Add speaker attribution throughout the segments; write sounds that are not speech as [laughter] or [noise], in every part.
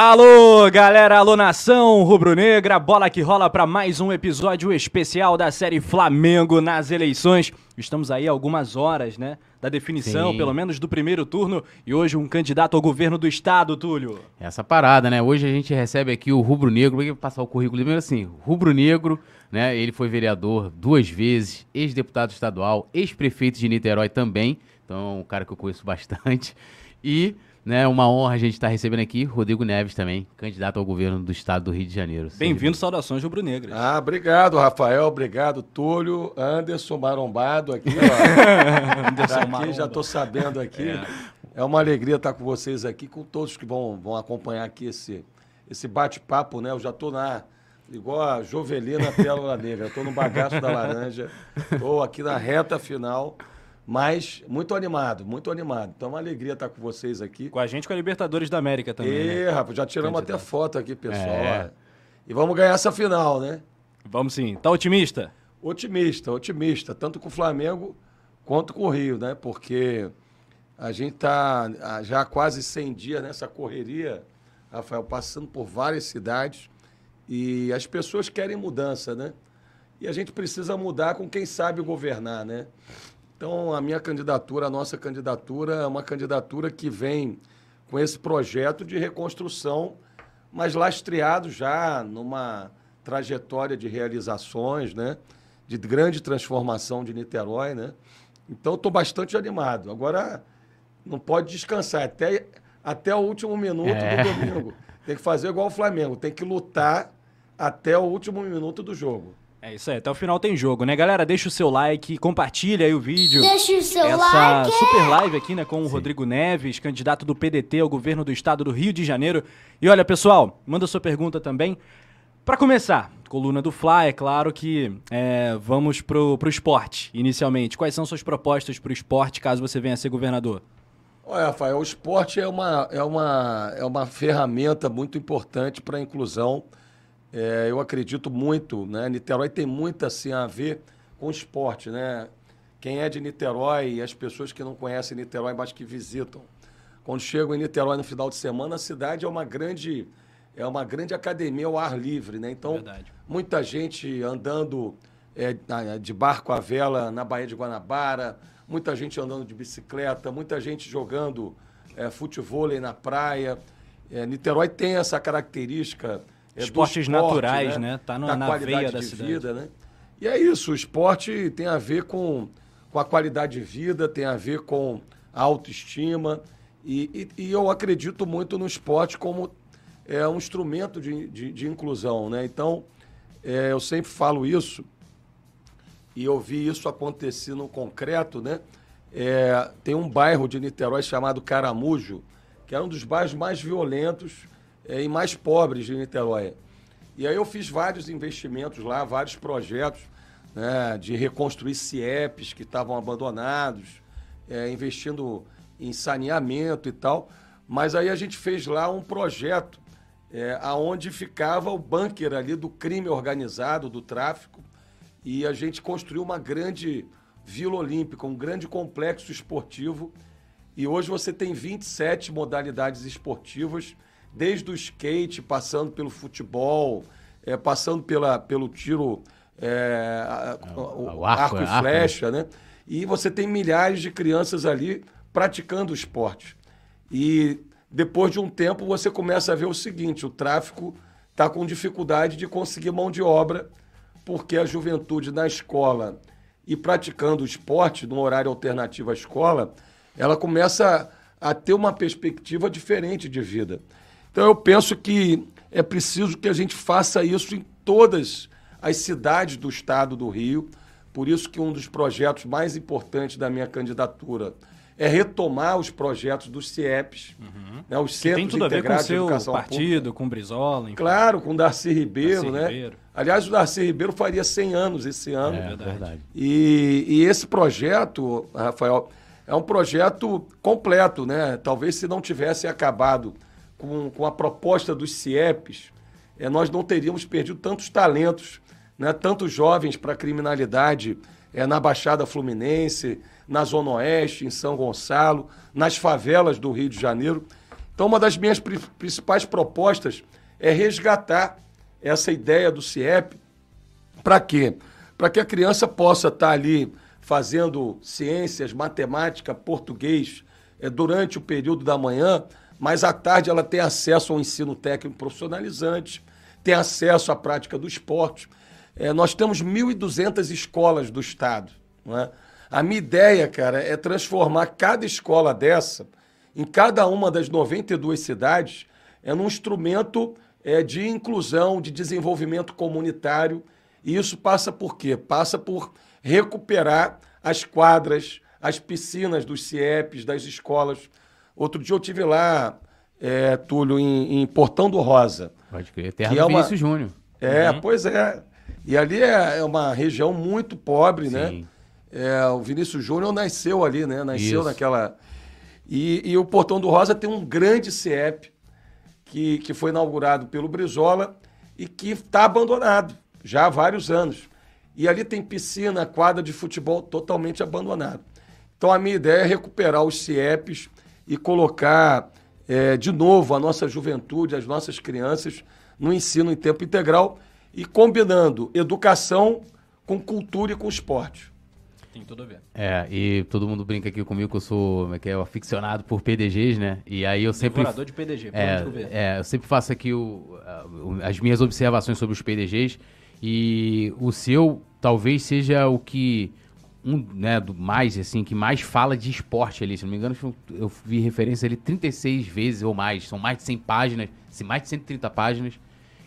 Speaker 1: Alô, galera, alô nação rubro-negra, bola que rola para mais um episódio especial da série Flamengo nas eleições. Estamos aí algumas horas, né, da definição,
Speaker 2: Sim.
Speaker 1: pelo menos do primeiro turno, e hoje um candidato ao governo do estado, Túlio.
Speaker 2: Essa parada, né? Hoje a gente recebe aqui o Rubro Negro, vou passar o currículo primeiro assim, Rubro Negro, né? Ele foi vereador duas vezes, ex-deputado estadual, ex-prefeito de Niterói também, então é um cara que eu conheço bastante. E, né, uma honra a gente estar recebendo aqui Rodrigo Neves também, candidato ao governo do estado do Rio de Janeiro.
Speaker 1: Bem-vindo, saudações rubro-negras.
Speaker 3: Ah, obrigado, Rafael. Obrigado, Túlio. Anderson Marombado aqui, ó. [laughs]
Speaker 1: Anderson
Speaker 3: Tá aqui,
Speaker 1: Maromba.
Speaker 3: já tô sabendo aqui. É. uma alegria estar com vocês aqui, com todos que vão, vão acompanhar aqui esse, esse bate-papo, né? Eu já tô na. Igual a Jovelina Pérola Negra. Eu tô no bagaço da laranja. Tô aqui na reta final. Mas muito animado, muito animado. Então é uma alegria estar com vocês aqui.
Speaker 1: Com a gente com a Libertadores da América também,
Speaker 3: E,
Speaker 1: né?
Speaker 3: rapaz, já tiramos
Speaker 1: Candidato.
Speaker 3: até foto aqui, pessoal.
Speaker 2: É.
Speaker 3: E vamos ganhar essa final, né?
Speaker 1: Vamos sim. Tá otimista?
Speaker 3: Otimista, otimista, tanto com o Flamengo quanto com o Rio, né? Porque a gente está já há quase 100 dias nessa correria, Rafael, passando por várias cidades e as pessoas querem mudança, né? E a gente precisa mudar com quem sabe governar, né? Então, a minha candidatura, a nossa candidatura é uma candidatura que vem com esse projeto de reconstrução, mas lastreado já numa trajetória de realizações, né? De grande transformação de Niterói, né? Então, estou bastante animado. Agora, não pode descansar até, até o último minuto
Speaker 2: É.
Speaker 3: do domingo. Tem que fazer igual o Flamengo, tem que lutar até o último minuto do jogo.
Speaker 1: É isso aí, até o final tem jogo, né, galera? Deixa o seu like, compartilha aí o vídeo.
Speaker 4: Deixa o seu
Speaker 1: Essa
Speaker 4: like.
Speaker 1: super live aqui, né, com o Rodrigo Neves, candidato do PDT ao governo do estado do Rio de Janeiro. E olha, pessoal, manda sua pergunta também. Pra começar, coluna do Fla, é claro que é, vamos pro, pro esporte, inicialmente. Quais são suas propostas pro esporte, caso você venha a ser governador?
Speaker 3: Olha, Rafael, o esporte é uma, é uma, é uma ferramenta muito importante para a inclusão. É, eu acredito muito, né? Niterói tem muito assim a ver com esporte, né? Quem é de Niterói e as pessoas que não conhecem Niterói, mas que visitam, quando chegam em Niterói no final de semana, a cidade é uma grande é uma grande academia ao ar livre, né? Então,
Speaker 1: Verdade.
Speaker 3: muita gente andando é, de barco à vela na Baía de Guanabara, muita gente andando de bicicleta, muita gente jogando é, futevôlei na praia. É, Niterói tem essa característica é,
Speaker 1: Esportes
Speaker 3: esporte,
Speaker 1: naturais, né? Tá no- na
Speaker 3: qualidade
Speaker 1: veia da
Speaker 3: de
Speaker 1: cidade.
Speaker 3: vida, né? E é isso, o esporte tem a ver com, com a qualidade de vida, tem a ver com a autoestima. E, e- e eu acredito muito no esporte como é, um instrumento de, de, de inclusão, né? Então, é, eu sempre falo isso, e eu vi isso acontecer no concreto, né? É, tem um bairro de Niterói chamado Caramujo, que é um dos bairros mais violentos é, e mais pobres de Niterói. E aí eu fiz vários investimentos lá, vários projetos né, de reconstruir CIEPs que estavam abandonados, é, investindo em saneamento e tal. Mas aí a gente fez lá um projeto é, aonde ficava o bunker ali do crime organizado, do tráfico, e a gente construiu uma grande Vila Olímpica, um grande complexo esportivo. E hoje você tem 27 modalidades esportivas, desde o skate, passando pelo futebol, eh, passando pela, pelo tiro, a- a- o,
Speaker 2: arco,
Speaker 3: arco,
Speaker 2: é
Speaker 3: e
Speaker 2: arco, né?
Speaker 3: flecha, né? E você tem milhares de crianças ali praticando esporte. E depois de um tempo você começa a ver o seguinte: o tráfico está com dificuldade de conseguir mão de obra, porque a juventude na escola e praticando esporte, no horário alternativo à escola, ela começa a ter uma perspectiva diferente de vida. Então eu penso que é preciso que a gente faça isso em todas as cidades do estado do Rio. Por isso que um dos projetos mais importantes da minha candidatura é retomar os projetos dos CIEPs, uhum. né, os
Speaker 1: Centros tem tudo a ver com o seu partido, pública. com o Brizola.
Speaker 3: Enfim. Claro, com o Darcy Ribeiro, Darcy né? Ribeiro. Aliás, o Darcy Ribeiro faria 100 anos esse ano.
Speaker 2: É, verdade.
Speaker 3: E, e esse projeto, Rafael, é um projeto completo, né? Talvez se não tivesse acabado com, com a proposta dos CIEPs, é, nós não teríamos perdido tantos talentos, né? tantos jovens para a criminalidade é, na Baixada Fluminense, na Zona Oeste, em São Gonçalo, nas favelas do Rio de Janeiro. Então, uma das minhas principais propostas é resgatar essa ideia do CIEP. Para quê? Para que a criança possa estar tá ali fazendo ciências, matemática, português é, durante o período da manhã, mas à tarde ela tem acesso ao ensino técnico profissionalizante, tem acesso à prática do esporte. É, nós temos 1.200 escolas do Estado. É? A minha ideia, cara, é transformar cada escola dessa, em cada uma das 92 cidades, é num instrumento é, de inclusão, de desenvolvimento comunitário. E isso passa por quê? Passa por recuperar as quadras, as piscinas dos CIEPs, das escolas. Outro dia eu tive lá, é, Túlio, em, em, Portão do Rosa.
Speaker 2: Pode crer, terra que é Vinícius Júnior.
Speaker 3: É, uhum. pois é. E ali é, é uma região muito pobre, né? Sim. né? É, o Vinícius Júnior nasceu ali, né? Nasceu Isso. naquela. E, e, o Portão do Rosa tem um grande CIEP que, que foi inaugurado pelo Brizola e que está abandonado já há vários anos. E ali tem piscina, quadra de futebol totalmente abandonado. Então a minha ideia é recuperar os CIEPs e colocar é, de novo a nossa juventude, as nossas crianças no ensino em tempo integral e combinando educação com cultura e com esporte.
Speaker 2: Tem tudo a ver. É, e todo mundo brinca aqui comigo que eu sou é que é, aficionado por PDGs, né? E aí eu sempre.
Speaker 1: Devorador de PDG,
Speaker 2: é, é, eu sempre faço aqui o, as minhas observações sobre os PDGs. E o seu talvez seja o que. Um, né, do mais, assim, que mais fala de esporte ali. Se não me engano, eu vi referência ali 36 vezes ou mais. São mais de 100 páginas, mais de 130 páginas.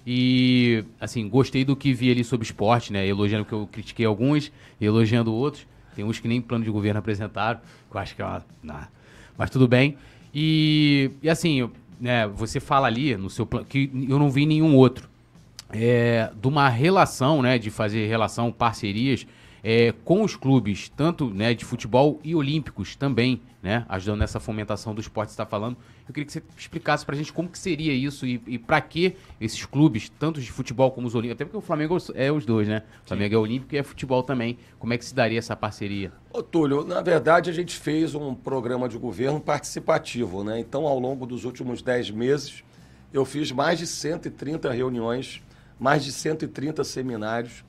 Speaker 2: E, assim, gostei do que vi ali sobre esporte, né? Elogiando que eu critiquei alguns, elogiando outros. Tem uns que nem plano de governo apresentaram, que eu acho que é uma. Nah. Mas tudo bem. E, e assim, né, você fala ali no seu plano, que eu não vi nenhum outro. É, de uma relação, né? De fazer relação, parcerias é, com os clubes, tanto né, de futebol e olímpicos também, né, ajudando nessa fomentação do esporte que você está falando. Eu queria que você explicasse para a gente como que seria isso e, e para que esses clubes, tanto de futebol como os olímpicos, até porque o Flamengo é os dois, né? O Flamengo Sim. é olímpico e é futebol também. Como é que se daria essa parceria?
Speaker 3: Ô, Túlio, na verdade a gente fez um programa de governo participativo, né? Então, ao longo dos últimos 10 meses, eu fiz mais de 130 reuniões, mais de 130 seminários,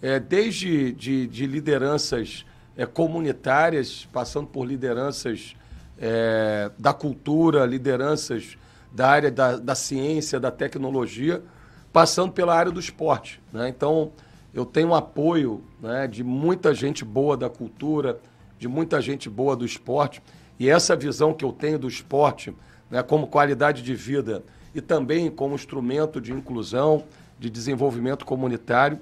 Speaker 3: é, desde de, de lideranças é, comunitárias, passando por lideranças é, da cultura, lideranças da área da, da, ciência, da tecnologia, passando pela área do esporte. Né? Então, eu tenho apoio né, de muita gente boa da cultura, de muita gente boa do esporte, e essa visão que eu tenho do esporte né, como qualidade de vida e também como instrumento de inclusão, de desenvolvimento comunitário,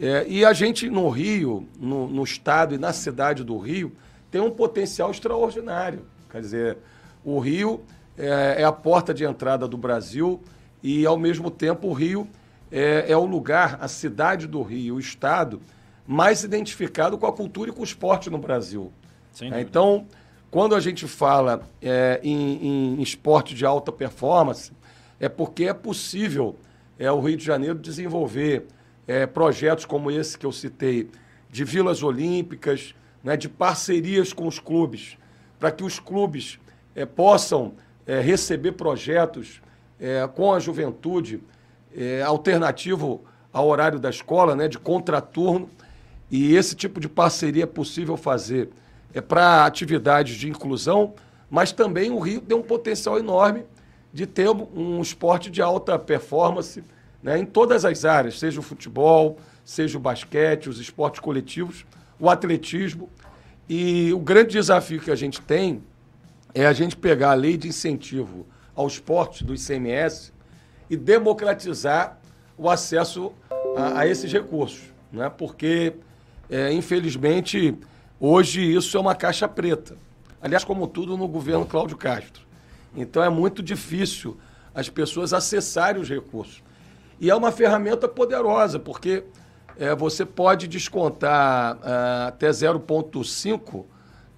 Speaker 3: é, e a gente no Rio, no, no, estado e na cidade do Rio, tem um potencial extraordinário. Quer dizer, o Rio é, é a porta de entrada do Brasil e, ao mesmo tempo, o Rio é, é, o lugar, a cidade do Rio, o estado, mais identificado com a cultura e com o esporte no Brasil. É, então, quando a gente fala é, em, em esporte de alta performance, é porque é possível é, o Rio de Janeiro desenvolver é, projetos como esse que eu citei, de vilas olímpicas, né, de parcerias com os clubes, para que os clubes é, possam é, receber projetos é, com a juventude é, alternativo ao horário da escola, né, de contraturno. E esse tipo de parceria é possível fazer é, para atividades de inclusão, mas também o Rio tem um potencial enorme de ter um esporte de alta performance né, em todas as áreas, seja o futebol, seja o basquete, os esportes coletivos, o atletismo. E o grande desafio que a gente tem é a gente pegar a lei de incentivo ao esporte do ICMS e democratizar o acesso a, a esses recursos. Né? Porque, é, infelizmente, hoje isso é uma caixa preta. Aliás, como tudo no governo Cláudio Castro. Então é muito difícil as pessoas acessarem os recursos. E é uma ferramenta poderosa, porque é, você pode descontar é, até 0,5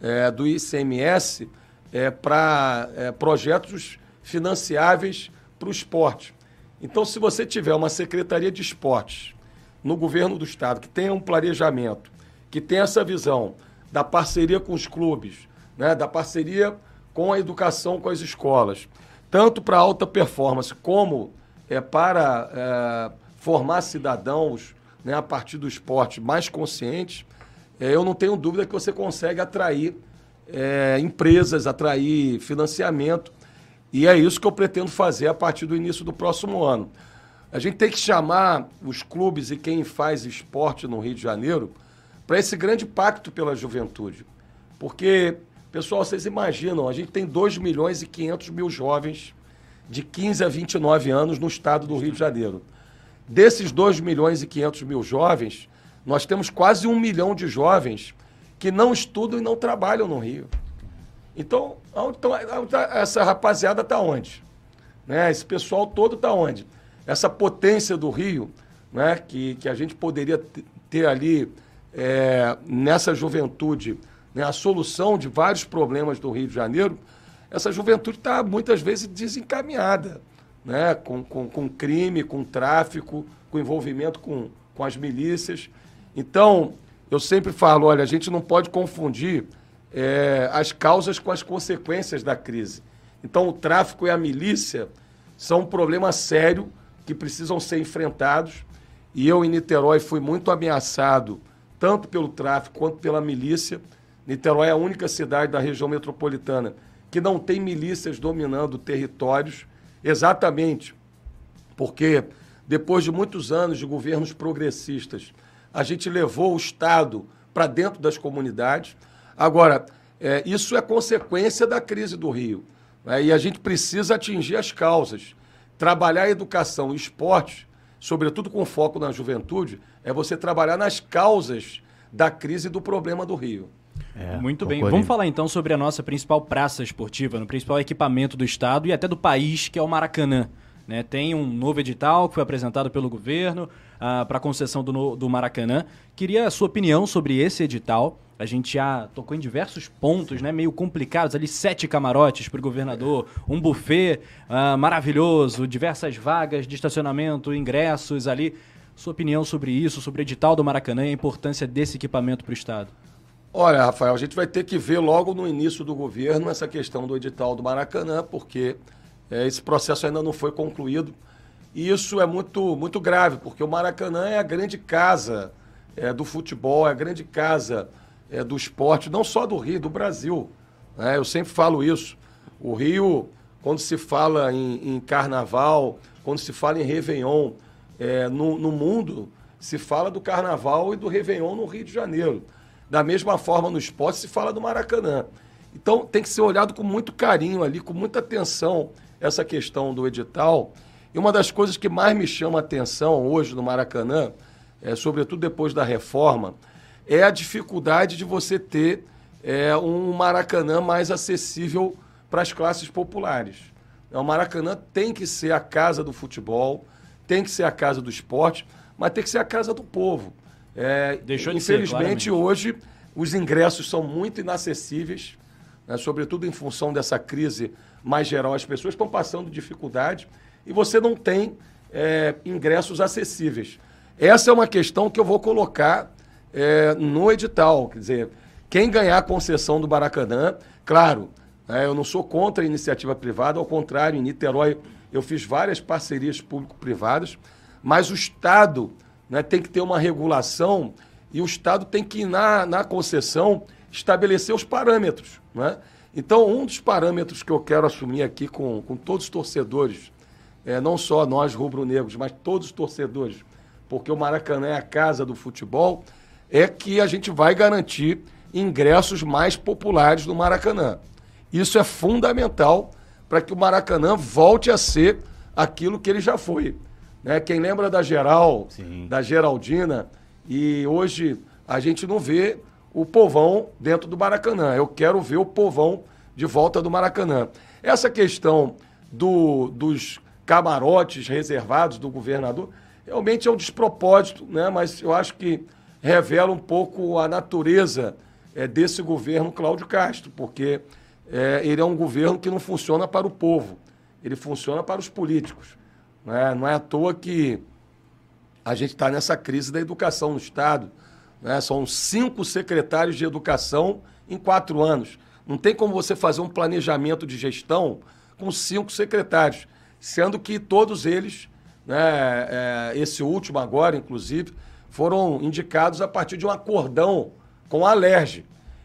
Speaker 3: é, do ICMS é, para é, projetos financiáveis para o esporte. Então, se você tiver uma Secretaria de Esportes no governo do Estado que tenha um planejamento, que tenha essa visão da parceria com os clubes, né, da parceria com a educação, com as escolas, tanto para alta performance como é, para é, formar cidadãos né, a partir do esporte mais conscientes, é, eu não tenho dúvida que você consegue atrair é, empresas, atrair financiamento. E é isso que eu pretendo fazer a partir do início do próximo ano. A gente tem que chamar os clubes e quem faz esporte no Rio de Janeiro para esse grande pacto pela juventude. Porque, pessoal, vocês imaginam, a gente tem 2 milhões e 500 mil jovens de 15 a 29 anos no estado do Rio de Janeiro. Desses 2 milhões e 500 mil jovens, nós temos quase um milhão de jovens que não estudam e não trabalham no Rio. Então, então essa rapaziada está onde? Né? Esse pessoal todo está onde? Essa potência do Rio, né? que, que a gente poderia ter ali é, nessa juventude né? a solução de vários problemas do Rio de Janeiro, essa juventude está muitas vezes desencaminhada, né? com, com, com crime, com tráfico, com envolvimento com, com as milícias. Então, eu sempre falo, olha, a gente não pode confundir é, as causas com as consequências da crise. Então, o tráfico e a milícia são um problema sério que precisam ser enfrentados. E eu, em Niterói, fui muito ameaçado, tanto pelo tráfico quanto pela milícia. Niterói é a única cidade da região metropolitana que não tem milícias dominando territórios, exatamente porque depois de muitos anos de governos progressistas, a gente levou o Estado para dentro das comunidades. Agora, é, isso é consequência da crise do Rio. Né? E a gente precisa atingir as causas. Trabalhar educação e esporte, sobretudo com foco na juventude, é você trabalhar nas causas da crise e do problema do Rio.
Speaker 1: É, Muito bem. Vamos falar então sobre a nossa principal praça esportiva, no principal equipamento do estado e até do país, que é o Maracanã. Né? Tem um novo edital que foi apresentado pelo governo uh, para a concessão do, do Maracanã. Queria a sua opinião sobre esse edital. A gente já tocou em diversos pontos, né, meio complicados, ali sete camarotes para o governador, um buffet uh, maravilhoso, diversas vagas de estacionamento, ingressos ali. Sua opinião sobre isso, sobre o edital do Maracanã e a importância desse equipamento para o Estado?
Speaker 3: Olha, Rafael, a gente vai ter que ver logo no início do governo essa questão do edital do Maracanã, porque é, esse processo ainda não foi concluído. E isso é muito, muito grave, porque o Maracanã é a grande casa é, do futebol, é a grande casa é, do esporte, não só do Rio, do Brasil. Né? Eu sempre falo isso. O Rio, quando se fala em, em carnaval, quando se fala em Réveillon, é, no, no mundo, se fala do carnaval e do Réveillon no Rio de Janeiro. Da mesma forma, no esporte se fala do Maracanã. Então tem que ser olhado com muito carinho ali, com muita atenção, essa questão do edital. E uma das coisas que mais me chama a atenção hoje no Maracanã, é, sobretudo depois da reforma, é a dificuldade de você ter é, um Maracanã mais acessível para as classes populares. O Maracanã tem que ser a casa do futebol, tem que ser a casa do esporte, mas tem que ser a casa do povo. É, Deixou de infelizmente, ser, hoje, os ingressos são muito inacessíveis, né, sobretudo em função dessa crise mais geral. As pessoas estão passando dificuldade e você não tem é, ingressos acessíveis. Essa é uma questão que eu vou colocar é, no edital. Quer dizer, quem ganhar a concessão do Maracanã, claro, né, eu não sou contra a iniciativa privada, ao contrário, em Niterói eu fiz várias parcerias público-privadas, mas o Estado né, tem que ter uma regulação e o Estado tem que, na, na concessão, estabelecer os parâmetros. Né? Então, um dos parâmetros que eu quero assumir aqui com, com todos os torcedores, é, não só nós rubro-negros, mas todos os torcedores, porque o Maracanã é a casa do futebol, é que a gente vai garantir ingressos mais populares no Maracanã. Isso é fundamental para que o Maracanã volte a ser aquilo que ele já foi. Né? Quem lembra da Geral, Sim. da Geraldina, e hoje a gente não vê o povão dentro do Maracanã. Eu quero ver o povão de volta do Maracanã. Essa questão do, dos camarotes reservados do governador realmente é um despropósito, né? mas eu acho que revela um pouco a natureza é, desse governo Cláudio Castro, porque é, ele é um governo que não funciona para o povo, ele funciona para os políticos. Né? Não é à toa que a gente está nessa crise da educação no Estado. Né? São cinco secretários de educação em quatro anos. Não tem como você fazer um planejamento de gestão com cinco secretários, sendo que todos eles, né, é, esse último agora, inclusive, foram indicados a partir de um acordão com a Alerj.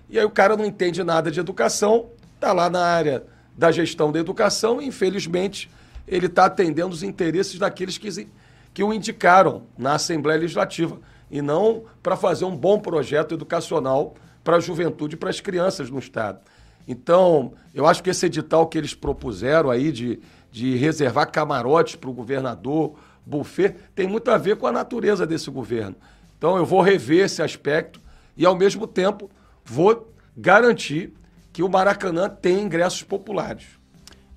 Speaker 3: E aí o cara não entende nada de educação, está lá na área da gestão da educação e, infelizmente, ele está atendendo os interesses daqueles que, que o indicaram na Assembleia Legislativa e não para fazer um bom projeto educacional para a juventude e para as crianças no Estado. Então, eu acho que esse edital que eles propuseram aí de, de reservar camarotes para o governador, buffet, tem muito a ver com a natureza desse governo. Então, eu vou rever esse aspecto e, ao mesmo tempo, vou garantir que o Maracanã tem ingressos populares.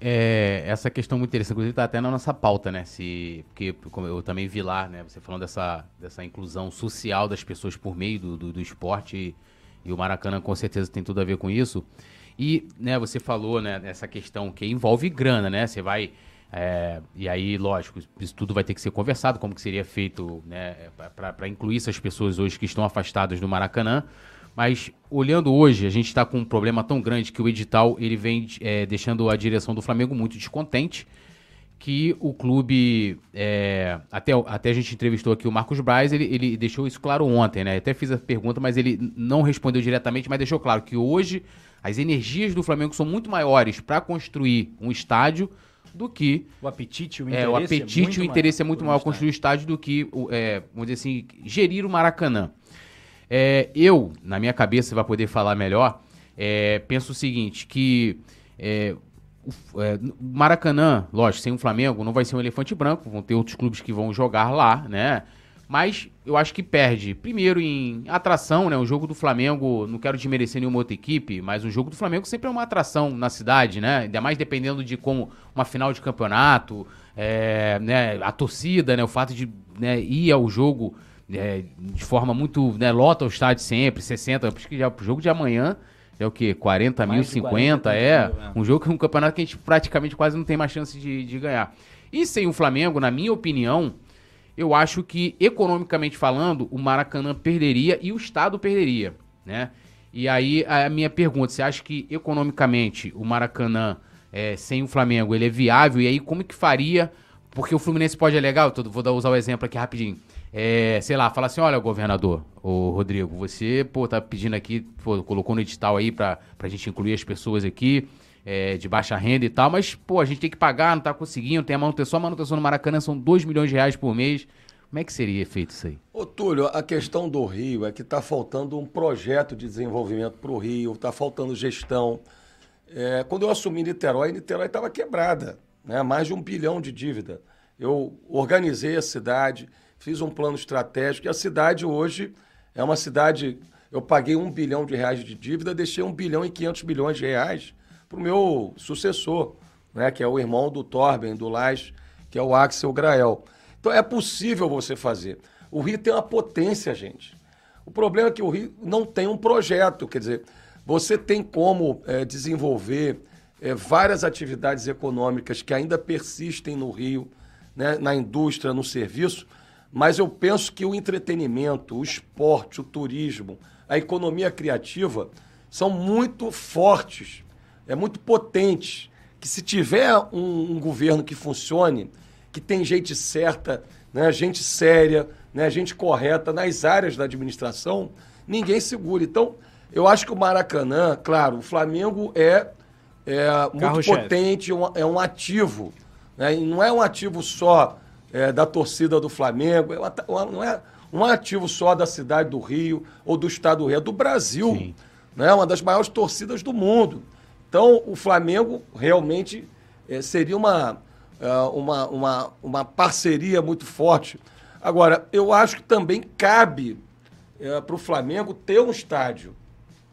Speaker 2: É, essa questão muito interessante, inclusive está até na nossa pauta, né? Se, porque como eu também vi lá, né? Você falando dessa, dessa inclusão social das pessoas por meio do, do, do esporte e, e, o Maracanã com certeza tem tudo a ver com isso. E, né, você falou, né, essa questão que envolve grana, né? Você vai. É, e aí, lógico, isso tudo vai ter que ser conversado, como que seria feito né, para incluir essas pessoas hoje que estão afastadas do Maracanã. Mas olhando hoje, a gente está com um problema tão grande que o edital ele vem é, deixando a direção do Flamengo muito descontente. Que o clube. É, até, até a gente entrevistou aqui o Marcos Braz, ele, ele deixou isso claro ontem, né? Até fiz a pergunta, mas ele não respondeu diretamente, mas deixou claro que hoje as energias do Flamengo são muito maiores para construir um estádio do que
Speaker 1: o apetite, o
Speaker 2: interesse é, o apetite, é o interesse maior, é muito maior construir o estádio do que, é, vamos dizer assim, gerir o Maracanã. É, eu, na minha cabeça, vai poder falar melhor, é, penso o seguinte, que é, o é, Maracanã, lógico, sem o Flamengo, não vai ser um elefante branco, vão ter outros clubes que vão jogar lá, né? Mas eu acho que perde, primeiro, em atração, né? O jogo do Flamengo, não quero desmerecer nenhuma outra equipe, mas o jogo do Flamengo sempre é uma atração na cidade, né? Ainda mais dependendo de como uma final de campeonato, é, né? a torcida, né? O fato de né, ir ao jogo é, de forma muito. Né, lota o estádio sempre, 60. Acho que já o jogo de amanhã é o quê? 40 mais mil, 50? 40, é. Um jogo que um campeonato que a gente praticamente quase não tem mais chance de, de ganhar. E sem o Flamengo, na minha opinião, eu acho que, economicamente falando, o Maracanã perderia e o Estado perderia, né? E aí, a minha pergunta, você acha que, economicamente, o Maracanã, é, sem o Flamengo, ele é viável? E aí, como que faria? Porque o Fluminense pode alegar, eu vou usar o exemplo aqui rapidinho é, sei lá, fala assim, olha, governador, o Rodrigo, você, pô, tá pedindo aqui, pô, colocou no edital aí pra, pra gente incluir as pessoas aqui, é, de baixa renda e tal, mas, pô, a gente tem que pagar, não tá conseguindo, tem a manutenção, a manutenção no Maracanã são 2 milhões de reais por mês. Como é que seria feito isso aí?
Speaker 3: Ô, Túlio, a questão do Rio é que está faltando um projeto de desenvolvimento para o Rio, está faltando gestão. É, quando eu assumi Niterói, Niterói estava quebrada, né? mais de um bilhão de dívida. Eu organizei a cidade, fiz um plano estratégico e a cidade hoje é uma cidade. Eu paguei um bilhão de reais de dívida, deixei um bilhão e quinhentos milhões de reais para o meu sucessor, né, que é o irmão do Torben, do Lais, que é o Axel Grael. Então é possível você fazer. O Rio tem uma potência, gente. O problema é que o Rio não tem um projeto, quer dizer, você tem como é, desenvolver é, várias atividades econômicas que ainda persistem no Rio, né, na indústria, no serviço, mas eu penso que o entretenimento, o esporte, o turismo, a economia criativa são muito fortes, é muito potentes. Que se tiver um, um governo que funcione, que tem gente certa, né, gente séria, né, gente correta nas áreas da administração, ninguém segura. Então, eu acho que o Maracanã, claro, o Flamengo é, é muito potente, é um ativo. Né, e não é um ativo só é, da torcida do Flamengo, é uma, não é um ativo só da cidade do Rio ou do estado do Rio, é do Brasil. Sim. Né? Uma das maiores torcidas do mundo. Então, o Flamengo realmente é, seria uma, é, uma, uma, uma parceria muito forte. Agora, eu acho que também cabe é, para o Flamengo ter um estádio.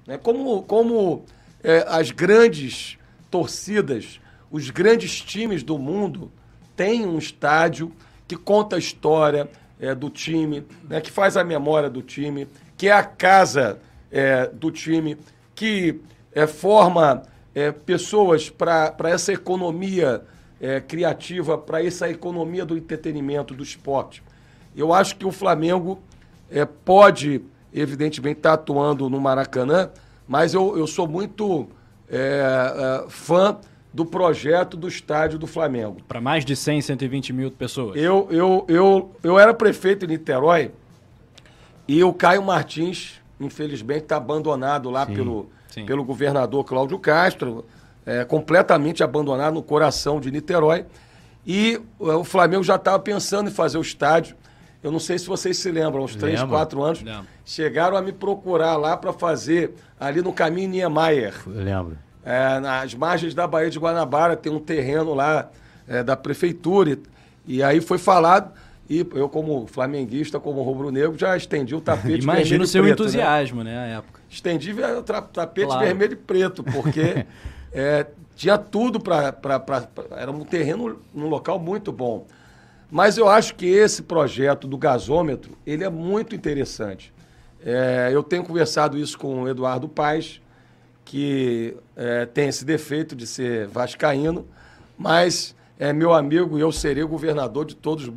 Speaker 3: Né? Como, como é, as grandes torcidas, os grandes times do mundo têm um estádio que conta a história é, do time, né? que faz a memória do time, que é a casa é, do time, que é, forma é, pessoas para essa economia é, criativa, para essa economia do entretenimento, do esporte. Eu acho que o Flamengo é, pode, evidentemente, estar tá atuando no Maracanã, mas eu, eu sou muito fã do projeto do estádio do Flamengo.
Speaker 1: Para mais de 100, 120 mil pessoas.
Speaker 3: Eu, eu, eu, eu era prefeito em Niterói e o Caio Martins, infelizmente, está abandonado lá Sim. pelo Sim. pelo governador Cláudio Castro, é, completamente abandonado no coração de Niterói. E é, o Flamengo já estava pensando em fazer o estádio. Eu não sei se vocês se lembram, uns três, quatro anos, Lembro. chegaram a me procurar lá para fazer ali no caminho Niemeyer.
Speaker 2: Lembro.
Speaker 3: É, nas margens da Baía de Guanabara tem um terreno lá é, da prefeitura. E, e aí foi falado, e eu, como flamenguista, como rubro-negro, já estendi o tapete [laughs]
Speaker 1: Imagina o seu preto, né? entusiasmo, né, à época.
Speaker 3: Estendi o tapete claro. vermelho e preto, porque [laughs] é, tinha tudo para. Era um terreno num local muito bom. Mas eu acho que esse projeto do gasômetro, ele é muito interessante. É, eu tenho conversado isso com o Eduardo Paes, que é, tem esse defeito de ser vascaíno, mas é meu amigo e eu serei governador de todos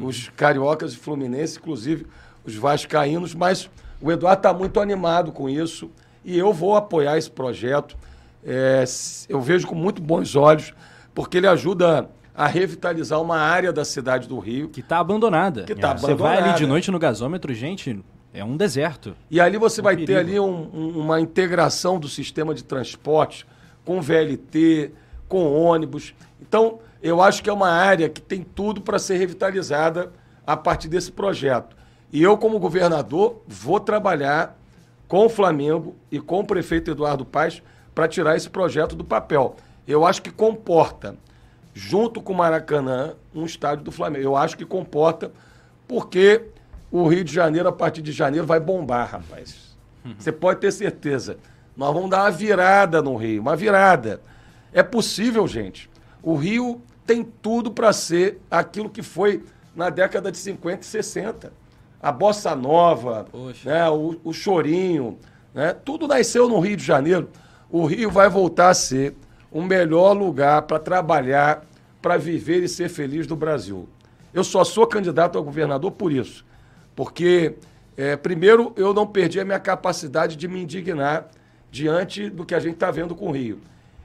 Speaker 3: os cariocas e fluminenses, inclusive os vascaínos, mas o Eduardo está muito animado com isso e eu vou apoiar esse projeto. É, eu vejo com muito bons olhos, porque ele ajuda a revitalizar uma área da cidade do Rio.
Speaker 1: Que está abandonada.
Speaker 3: Que tá é.
Speaker 1: abandonada. Você vai ali de noite no gasômetro, gente, é um deserto.
Speaker 3: E ali você um vai perigo. ter ali um, um, uma integração do sistema de transporte com VLT, com ônibus. Então, eu acho que é uma área que tem tudo para ser revitalizada a partir desse projeto. E eu, como governador, vou trabalhar com o Flamengo e com o prefeito Eduardo Paes para tirar esse projeto do papel. Eu acho que comporta, junto com o Maracanã, um estádio do Flamengo. Eu acho que comporta, porque o Rio de Janeiro, a partir de janeiro, vai bombar, rapaz. Você pode ter certeza. Nós vamos dar uma virada no Rio, uma virada. É possível, gente. O Rio tem tudo para ser aquilo que foi na década de 50 e 60. A bossa nova, né, o, o chorinho, né, tudo nasceu no Rio de Janeiro. O Rio vai voltar a ser o melhor lugar para trabalhar, para viver e ser feliz do Brasil. Eu só sou candidato a governador por isso. Porque, é, primeiro, eu não perdi a minha capacidade de me indignar diante do que a gente está vendo com o Rio.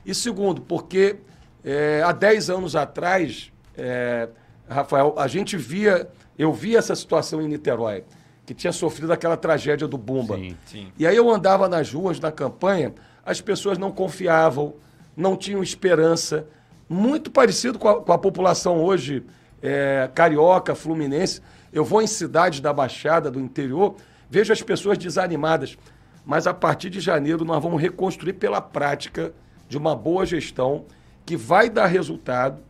Speaker 3: E segundo, porque é, há 10 anos atrás, é, Rafael, a gente via, eu via essa situação em Niterói, que tinha sofrido aquela tragédia do Bumba. Sim, sim. E aí eu andava nas ruas na campanha, as pessoas não confiavam, não tinham esperança. Muito parecido com a, com a população hoje é, carioca, fluminense. Eu vou em cidades da Baixada, do interior, vejo as pessoas desanimadas. Mas a partir de janeiro nós vamos reconstruir pela prática de uma boa gestão que vai dar resultado.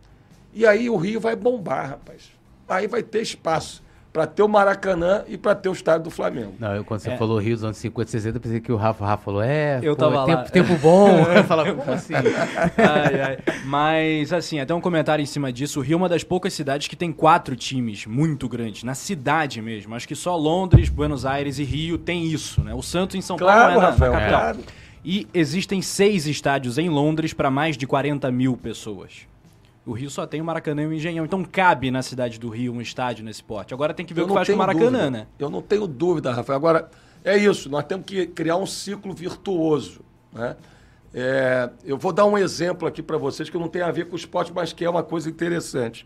Speaker 3: E aí o Rio vai bombar, rapaz. Aí vai ter espaço para ter o Maracanã e para ter o estádio do Flamengo.
Speaker 2: Não, eu, quando você é. falou Rio dos anos 50, 60, eu pensei que o Rafa, Rafa falou, é,
Speaker 1: eu pô, tava
Speaker 2: tempo, lá. tempo bom. [laughs] eu [laughs] falava, como assim?
Speaker 1: ai, ai. Mas, assim, até um comentário em cima disso, o Rio é uma das poucas cidades que tem quatro times muito grandes, na cidade mesmo. Acho que só Londres, Buenos Aires e Rio tem isso, né? O Santos em São
Speaker 3: claro,
Speaker 1: Paulo
Speaker 3: é na, Rafael, na capital. Claro.
Speaker 1: E existem seis estádios em Londres para mais de 40 mil pessoas. O Rio só tem o Maracanã e o Engenhão. Então cabe na cidade do Rio um estádio nesse porte. Agora tem que ver Eu o que faz com o Maracanã,
Speaker 3: dúvida.
Speaker 1: né?
Speaker 3: Eu não tenho dúvida, Rafael. Agora, é isso. Nós temos que criar um ciclo virtuoso. Né? É, eu vou dar um exemplo aqui para vocês que não tem a ver com o esporte, mas que é uma coisa interessante.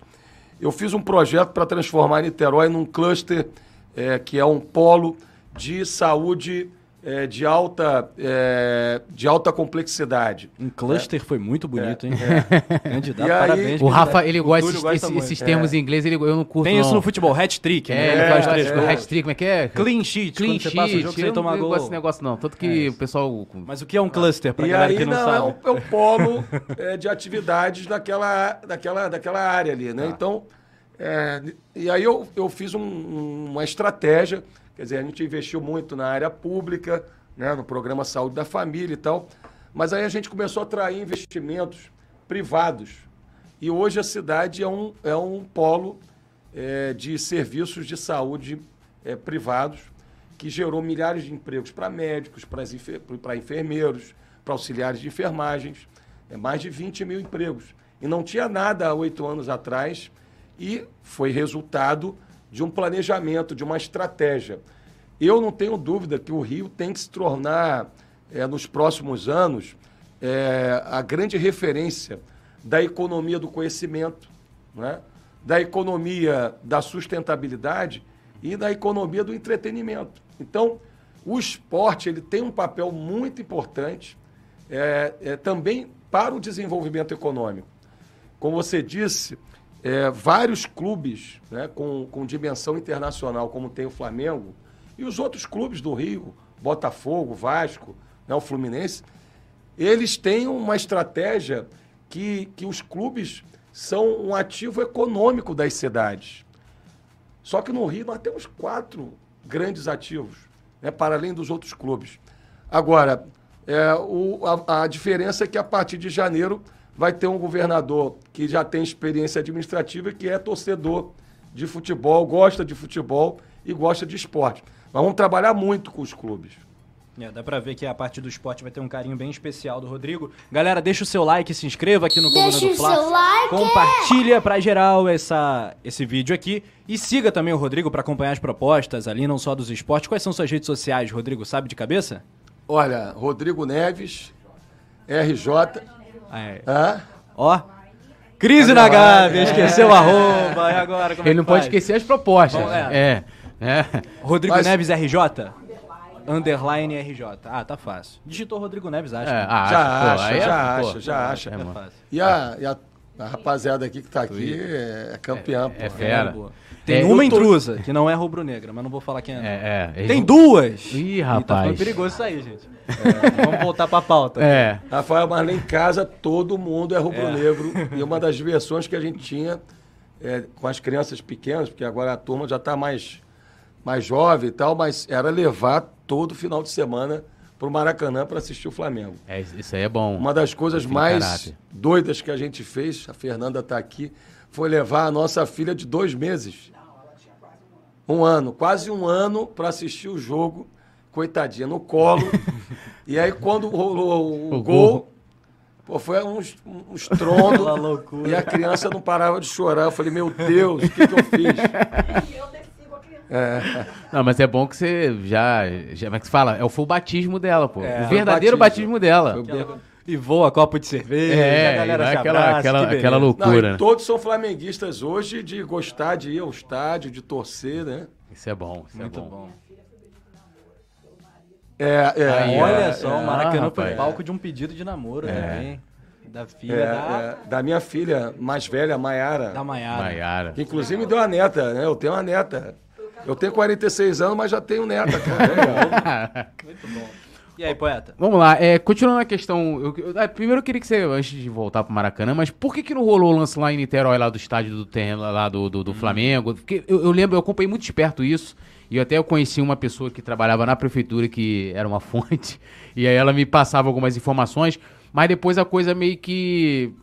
Speaker 3: Eu fiz um projeto para transformar Niterói num cluster é, que é um polo de saúde é, de, alta, é, de alta complexidade.
Speaker 1: Um cluster é. foi muito bonito, hein?
Speaker 2: É. Candidato, aí, parabéns. O Rafa, ele gosta, esse, gosta esses termos em inglês, ele, eu não curto
Speaker 1: Tem isso no futebol, hat-trick.
Speaker 2: É, né? ele faz três gols. Hat-trick, como é que é?
Speaker 1: Clean sheet,
Speaker 2: Clean sheet.
Speaker 1: você passa o jogo, você toma gol.
Speaker 2: Não gosto desse negócio não, tanto que o pessoal...
Speaker 1: Mas o que é um cluster, pra e galera aí, que não, não sabe?
Speaker 3: É o, [laughs] é polo de atividades daquela, daquela, daquela área ali, né? Tá. Então, e aí eu, eu fiz um, uma estratégia Quer dizer, a gente investiu muito na área pública, né, no programa Saúde da Família e tal. Mas aí a gente começou a atrair investimentos privados. E hoje a cidade é um, é um polo é, de serviços de saúde é, privados que gerou milhares de empregos para médicos, para enfermeiros, para auxiliares de enfermagens, é mais de 20 mil empregos. E não tinha nada há oito anos atrás e foi resultado de um planejamento, de uma estratégia. Eu não tenho dúvida que o Rio tem que se tornar, é, nos próximos anos, é, a grande referência da economia do conhecimento, né? da economia da sustentabilidade e da economia do entretenimento. Então, o esporte ele tem um papel muito importante é, é, também para o desenvolvimento econômico. Como você disse, é, vários clubes né, com, com dimensão internacional, como tem o Flamengo, e os outros clubes do Rio, Botafogo, Vasco, né, o Fluminense, eles têm uma estratégia que, que os clubes são um ativo econômico das cidades. Só que no Rio nós temos quatro grandes ativos, né, para além dos outros clubes. Agora, é, o, a, a diferença é que a partir de janeiro vai ter um governador que já tem experiência administrativa, que é torcedor de futebol, gosta de futebol e gosta de esporte. Nós vamos trabalhar muito com os clubes.
Speaker 1: É, dá pra ver que a parte do esporte vai ter um carinho bem especial do Rodrigo. Galera, deixa o seu like, se inscreva aqui no Coluna do Fla. Seu like. Compartilha pra geral essa, esse vídeo aqui. E siga também o Rodrigo para acompanhar as propostas ali, não só dos esportes. Quais são suas redes sociais, Rodrigo? Sabe de cabeça?
Speaker 3: Olha, Rodrigo Neves, RJ.
Speaker 1: É. Hã? Ó. Crise na Gávea, esqueceu o arroba, e agora como
Speaker 2: Ele é não pode esquecer as propostas. Bom, é.
Speaker 1: é. é. Rodrigo Mas... Neves RJ? underline RJ. Ah, tá fácil. Digitou Rodrigo Neves, acha. É,
Speaker 3: ah, já acha, é, já acha, já acha. É, e, a, e a, a, rapaziada aqui que tá aqui é, campeã,
Speaker 2: é, é fera.
Speaker 1: Tem uma tô... intrusa, que não é rubro-negra, mas não vou falar quem é. é, é. Tem duas!
Speaker 2: Ih, rapaz.
Speaker 1: Tá perigoso isso aí, gente. vamos voltar pra pauta.
Speaker 3: É. Rafael, mas lá em casa todo mundo é rubro-negro. E uma das diversões que a gente tinha com as crianças pequenas, porque agora a turma já tá mais, mais jovem e tal, mas era levar todo final de semana para o Maracanã para assistir o Flamengo.
Speaker 2: É, isso aí é bom.
Speaker 3: Uma das coisas mais caráter. doidas que a gente fez, a Fernanda está aqui, foi levar a nossa filha de dois meses. Um ano, quase um ano para assistir o jogo, coitadinha, no colo. [laughs] e aí, quando rolou o, o gol, gol, pô, foi uns, uns trondos. [laughs] e a criança não parava de chorar. Eu falei, meu Deus, o que, que eu fiz? [laughs]
Speaker 2: É. Não, mas é bom que você já, já. Como é que se fala? É o full batismo dela, pô. É, o verdadeiro batismo, batismo dela.
Speaker 1: E voa copo de cerveja,
Speaker 2: é, a galera já aquela, abraça, aquela, aquela loucura. Não,
Speaker 3: todos são flamenguistas hoje de gostar de ir ao estádio, de torcer, né?
Speaker 2: Isso é bom, isso é Muito é bom. bom.
Speaker 1: É, é, Aí, olha é, só, o Maracanã ah, foi palco de um pedido de namoro é. também. Da filha é, da...
Speaker 3: É, da minha filha mais velha, Maiara.
Speaker 1: Da Maiara.
Speaker 2: Maiara.
Speaker 3: Que inclusive me deu uma neta, né? Eu tenho uma neta. Eu tenho 46 anos, mas já tenho neta, cara. [laughs]
Speaker 1: Muito bom. [laughs] E aí, poeta?
Speaker 2: Vamos lá, é, continuando a questão. Eu, eu, é, primeiro eu queria que você, antes de voltar pro Maracanã, mas por que, que não rolou o lance lá em Niterói, lá do estádio do terreno, lá do, do, do hum. Flamengo? Porque eu, eu, lembro, eu acompanhei muito de perto isso. E até eu conheci uma pessoa que trabalhava na prefeitura, que era uma [laughs] fonte, e aí ela me passava algumas informações, mas depois a coisa meio que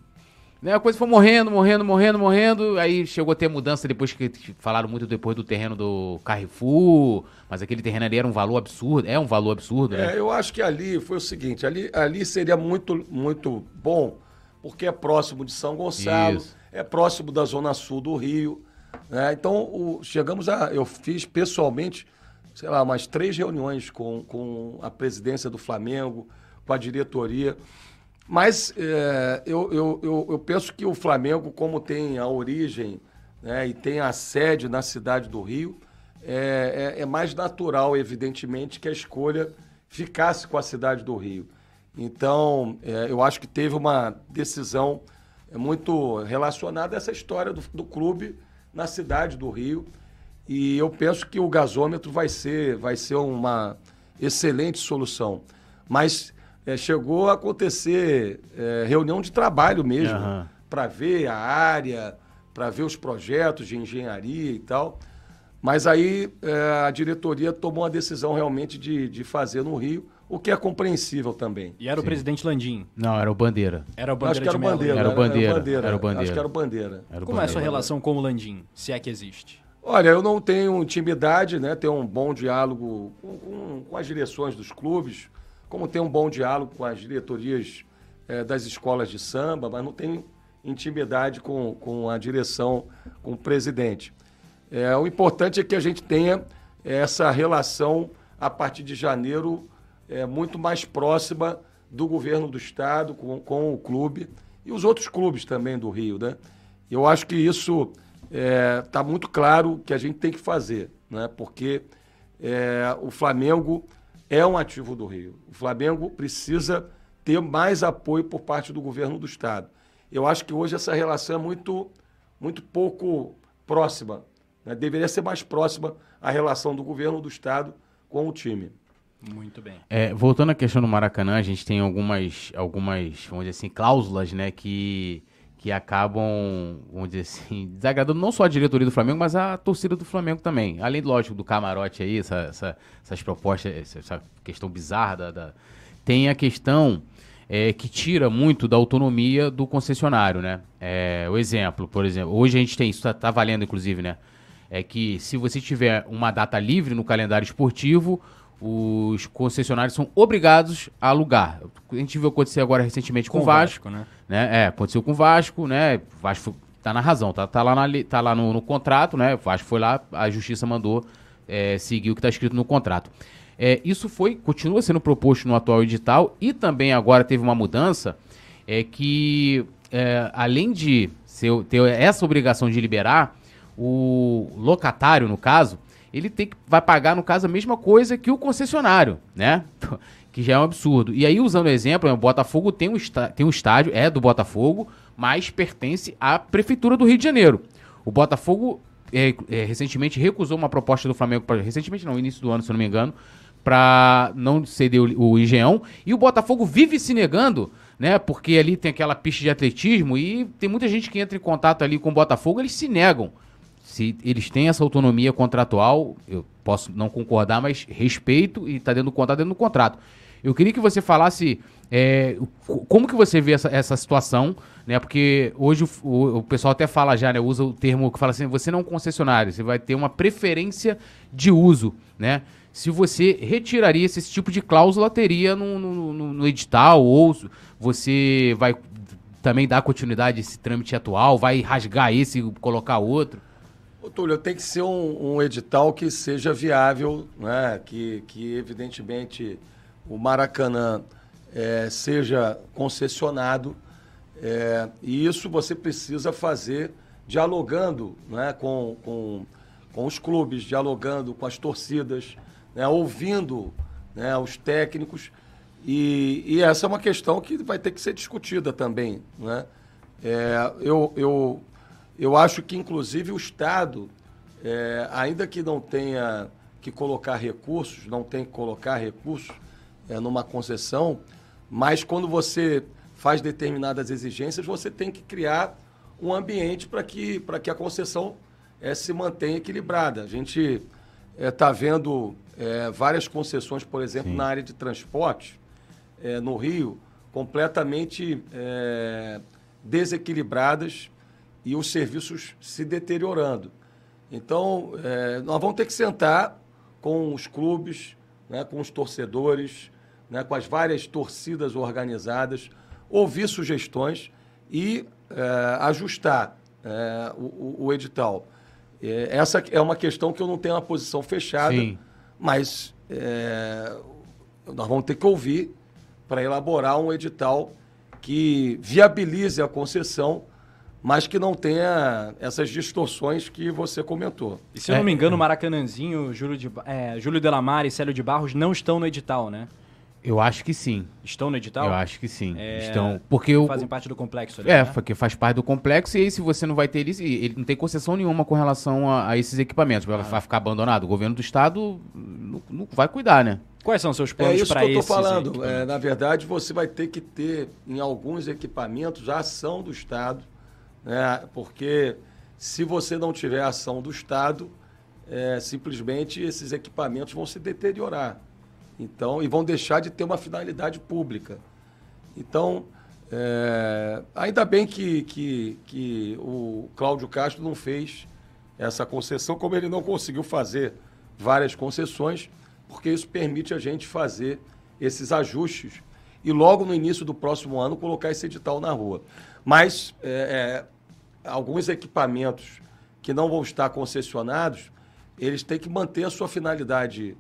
Speaker 2: né, a coisa foi morrendo, morrendo, morrendo, morrendo. Aí chegou a ter mudança depois que falaram muito depois do terreno do Carrefour. Mas aquele terreno ali era um valor absurdo. É um valor absurdo, né?
Speaker 3: É, eu acho que ali foi o seguinte: ali, ali seria muito, muito bom, porque é próximo de São Gonçalo, Isso. é próximo da Zona Sul do Rio. Né? Então, o, chegamos a. Eu fiz pessoalmente, sei lá, umas três reuniões com, com a presidência do Flamengo, com a diretoria. Mas é, eu, eu, eu, eu, penso que o Flamengo, como tem a origem né, e tem a sede na cidade do Rio, é, é, é, mais natural, evidentemente, que a escolha ficasse com a cidade do Rio. Então, é, eu acho que teve uma decisão muito relacionada a essa história do, do clube na cidade do Rio. E eu penso que o gasômetro vai ser, vai ser uma excelente solução. Mas é, chegou a acontecer é, reunião de trabalho mesmo, uhum. para ver a área, para ver os projetos de engenharia e tal. Mas aí é, a diretoria tomou a decisão realmente de, de fazer no Rio, o que é compreensível também.
Speaker 1: E era o presidente Landim.
Speaker 2: Não, era o Bandeira.
Speaker 1: Era o
Speaker 3: Acho
Speaker 1: Bandeira
Speaker 3: que era o. Bandeira.
Speaker 2: Era o Bandeira, era o Bandeira.
Speaker 3: Acho que era o Bandeira.
Speaker 2: Era o
Speaker 1: Como é a sua relação com o Landim, se é que existe?
Speaker 3: Olha, eu não tenho intimidade, né? Tenho um bom diálogo com, com- com as direções dos clubes, como tenho um bom diálogo com as diretorias eh, das escolas de samba, mas não tenho intimidade com, com a direção, com o presidente. É, o importante é que a gente tenha essa relação a partir de janeiro é, muito mais próxima do governo do estado com, com o clube e os outros clubes também do Rio, né? Eu acho que isso está muito claro que a gente tem que fazer, né? Porque é, o Flamengo é um ativo do Rio. O Flamengo precisa ter mais apoio por parte do governo do estado. Eu acho que hoje essa relação é muito, muito pouco próxima. né? Deveria ser mais próxima a relação do governo do estado com o time.
Speaker 1: Muito bem.
Speaker 2: É, voltando à questão do Maracanã, a gente tem algumas, algumas, vamos dizer assim, cláusulas, né, que, que acabam, vamos dizer assim, [laughs] desagradando não só a diretoria do Flamengo, mas a torcida do Flamengo também. Além, lógico, do camarote aí, essa, essa- essas propostas, essa, questão bizarra da, da- tem a questão é, que tira muito da autonomia do concessionário, né? É, o exemplo, por exemplo, hoje a gente tem, isso tá, tá valendo inclusive, né? É que se você tiver uma data livre no calendário esportivo, os concessionários são obrigados a alugar. A gente viu acontecer agora recentemente com, o Vasco,
Speaker 1: né?
Speaker 2: né? É, aconteceu com o Vasco, né? O Vasco tá na razão, tá, tá lá, na, tá lá no, no contrato, né? O Vasco foi lá, a justiça mandou é, seguir o que está escrito no contrato. É, isso foi, continua sendo proposto no atual edital e também agora teve uma mudança é que é, além de ser- ter essa obrigação de liberar, o locatário, no caso, ele tem que, vai pagar, no caso, a mesma coisa que o concessionário, né? [laughs] Que já é um absurdo. E aí, usando o exemplo, né, o Botafogo tem um, tem um estádio, é do Botafogo, mas pertence à Prefeitura do Rio de Janeiro. O Botafogo é, é, recentemente recusou uma proposta do Flamengo, pra, recentemente não, início do ano, se não me engano, para não ceder o, o Engenhão. E o Botafogo vive se negando, né? Porque ali tem aquela pista de atletismo e tem muita gente que entra em contato ali com o Botafogo, eles se negam. Se eles têm essa autonomia contratual, eu posso não concordar, mas respeito e está dentro do contrato, dentro do contrato. Eu queria que você falasse é, como que você vê essa, essa situação, né? Porque hoje o, o- o pessoal até fala já, né? Usa o termo que fala assim, você não é um concessionário, você vai ter uma preferência de uso, né? Se você retiraria se esse tipo de cláusula, teria no, no- no- no edital, ou você vai também dar continuidade a esse trâmite atual, vai rasgar esse e colocar outro.
Speaker 3: Ô, Túlio, tem que ser um, um edital que seja viável, né? que, que evidentemente o Maracanã eh, seja concessionado. eh, e isso você precisa fazer dialogando né? com, com, com os clubes, dialogando com as torcidas, né? ouvindo né? os técnicos. E, e essa é uma questão que vai ter que ser discutida também. Né? É, eu, eu, eu acho que, inclusive, o Estado, é, ainda que não tenha que colocar recursos, não tem que colocar recursos é, numa concessão, mas quando você faz determinadas exigências, você tem que criar um ambiente para que, que a concessão é, se mantenha equilibrada. A gente está vendo é, várias concessões, por exemplo,
Speaker 2: Sim.
Speaker 3: na área de transporte, é, no Rio, completamente é, desequilibradas e os serviços se deteriorando. Então, é, nós vamos ter que sentar com os clubes, né, com os torcedores, né, com as várias torcidas organizadas, ouvir sugestões e é, ajustar é, o, o- edital. É, essa é uma questão que eu não tenho uma posição fechada,
Speaker 2: Sim.
Speaker 3: mas é, nós vamos ter que ouvir para elaborar um edital que viabilize a concessão, mas que não tenha essas distorções que você comentou.
Speaker 1: E se eu não me engano, Maracanãzinho, Júlio, de, é, Júlio Delamar e Célio de Barros não estão no edital, né?
Speaker 2: Eu acho que sim.
Speaker 1: Estão no edital?
Speaker 2: Eu acho que sim.
Speaker 1: É,
Speaker 2: Estão. Porque o.
Speaker 1: Fazem parte do complexo ali,
Speaker 2: É,
Speaker 1: né?
Speaker 2: porque faz parte do complexo e aí se você não vai ter ele, ele não tem concessão nenhuma com relação a, a esses equipamentos. Vai, vai ficar abandonado. O governo do estado não, não vai cuidar, né?
Speaker 1: Quais são os seus
Speaker 3: É
Speaker 1: planos
Speaker 3: isso que
Speaker 1: para
Speaker 3: eu estou falando. É, na verdade, você vai ter que ter em alguns equipamentos a ação do Estado, né? porque se você não tiver ação do Estado, é, simplesmente esses equipamentos vão se deteriorar. Então, e vão deixar de ter uma finalidade pública. Então, é, ainda bem que, que, que o Cláudio Castro não fez essa concessão, como ele não conseguiu fazer várias concessões, porque isso permite a gente fazer esses ajustes e logo no início do próximo ano colocar esse edital na rua. Mas é, é, alguns equipamentos que não vão estar concessionados, eles têm que manter a sua finalidade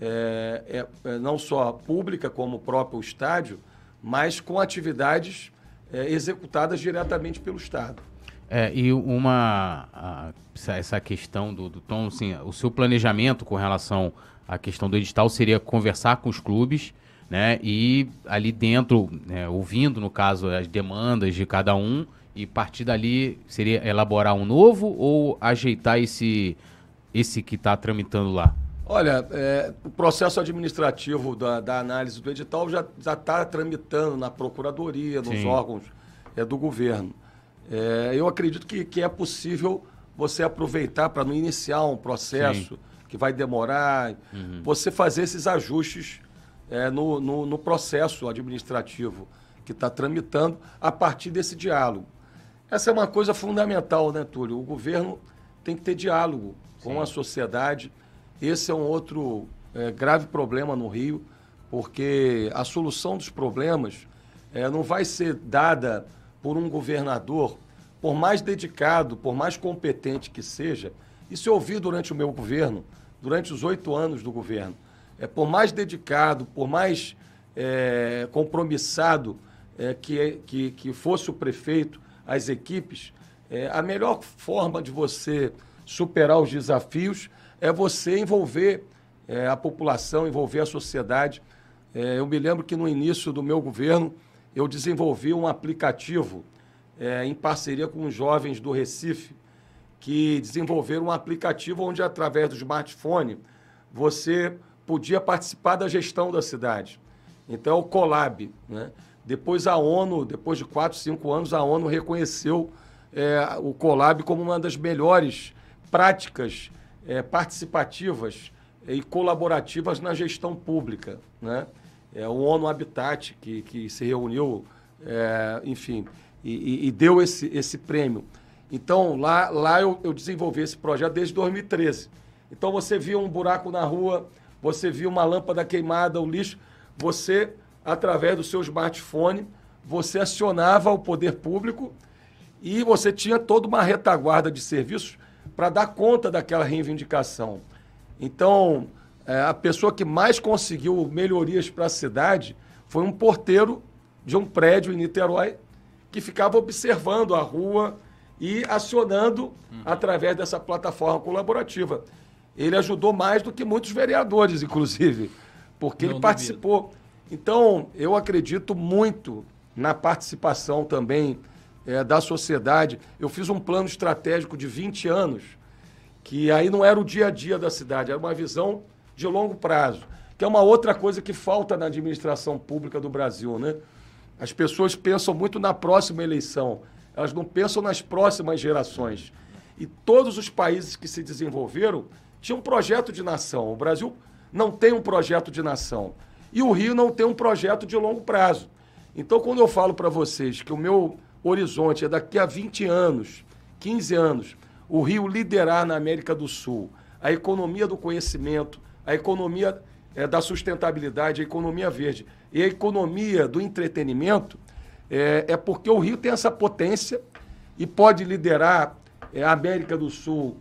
Speaker 3: é, é, não só pública, como o próprio estádio, mas com atividades é, executadas diretamente pelo Estado.
Speaker 2: É, e uma a, essa questão do, do tom, assim, o seu planejamento com relação à questão do edital seria conversar com os clubes, né? E ali dentro, né, ouvindo, no caso, as demandas de cada um, e partir dali seria elaborar um novo ou ajeitar esse, esse que está tramitando lá?
Speaker 3: Olha, é, o processo administrativo da, da, análise do edital já está tramitando na Procuradoria, nos Sim. órgãos é, do governo. É, eu acredito que, que é possível você aproveitar para não iniciar um processo Sim. que vai demorar, uhum. você fazer esses ajustes é, no, no, no, processo administrativo que está tramitando a partir desse diálogo. Essa é uma coisa fundamental, né, Túlio? O governo tem que ter diálogo Sim. com a sociedade. Esse é um outro é, grave problema no Rio, porque a solução dos problemas é, não vai ser dada por um governador, por mais dedicado, por mais competente que seja, isso eu ouvi durante o meu governo, durante os oito anos do governo. É, por mais dedicado, por mais é, compromissado é, que, que, que fosse o prefeito, as equipes, é, a melhor forma de você superar os desafios é você envolver é, a população, envolver a sociedade. É, eu me lembro que no início do meu governo, eu desenvolvi um aplicativo é, em parceria com os jovens do Recife, que desenvolveram um aplicativo onde, através do smartphone, você podia participar da gestão da cidade. Então, é o Colab. Né? Depois, a ONU, depois de quatro, cinco anos, a ONU reconheceu é, o Colab como uma das melhores práticas é, participativas e colaborativas na gestão pública. Né? é, o ONU Habitat, que, que se reuniu, é, enfim, e, e, deu esse, esse prêmio. Então, lá, lá eu, eu desenvolvi esse projeto desde 2013. Então, você via um buraco na rua, você via uma lâmpada queimada, o um lixo, você, através do seu smartphone, você acionava o poder público e você tinha toda uma retaguarda de serviços para dar conta daquela reivindicação. Então, é, a pessoa que mais conseguiu melhorias para a cidade foi um porteiro de um prédio em Niterói que ficava observando a rua e acionando uhum. através dessa plataforma colaborativa. Ele ajudou mais do que muitos vereadores, [laughs] inclusive, porque Não ele participou. Então, eu acredito muito na participação também é, da sociedade. Eu fiz um plano estratégico de 20 anos, que aí não era o dia a dia da cidade, era uma visão de longo prazo, que é uma outra coisa que falta na administração pública do Brasil, né? As pessoas pensam muito na próxima eleição, elas não pensam nas próximas gerações. E todos os países que se desenvolveram tinham um projeto de nação. O Brasil não tem um projeto de nação. E o Rio não tem um projeto de longo prazo. Então, quando eu falo para vocês que o meu horizonte é daqui a 20 anos, 15 anos, o Rio liderar na América do Sul, a economia do conhecimento, a economia é, da sustentabilidade, a economia verde e a economia do entretenimento, é, é porque o Rio tem essa potência e pode liderar é, a América do Sul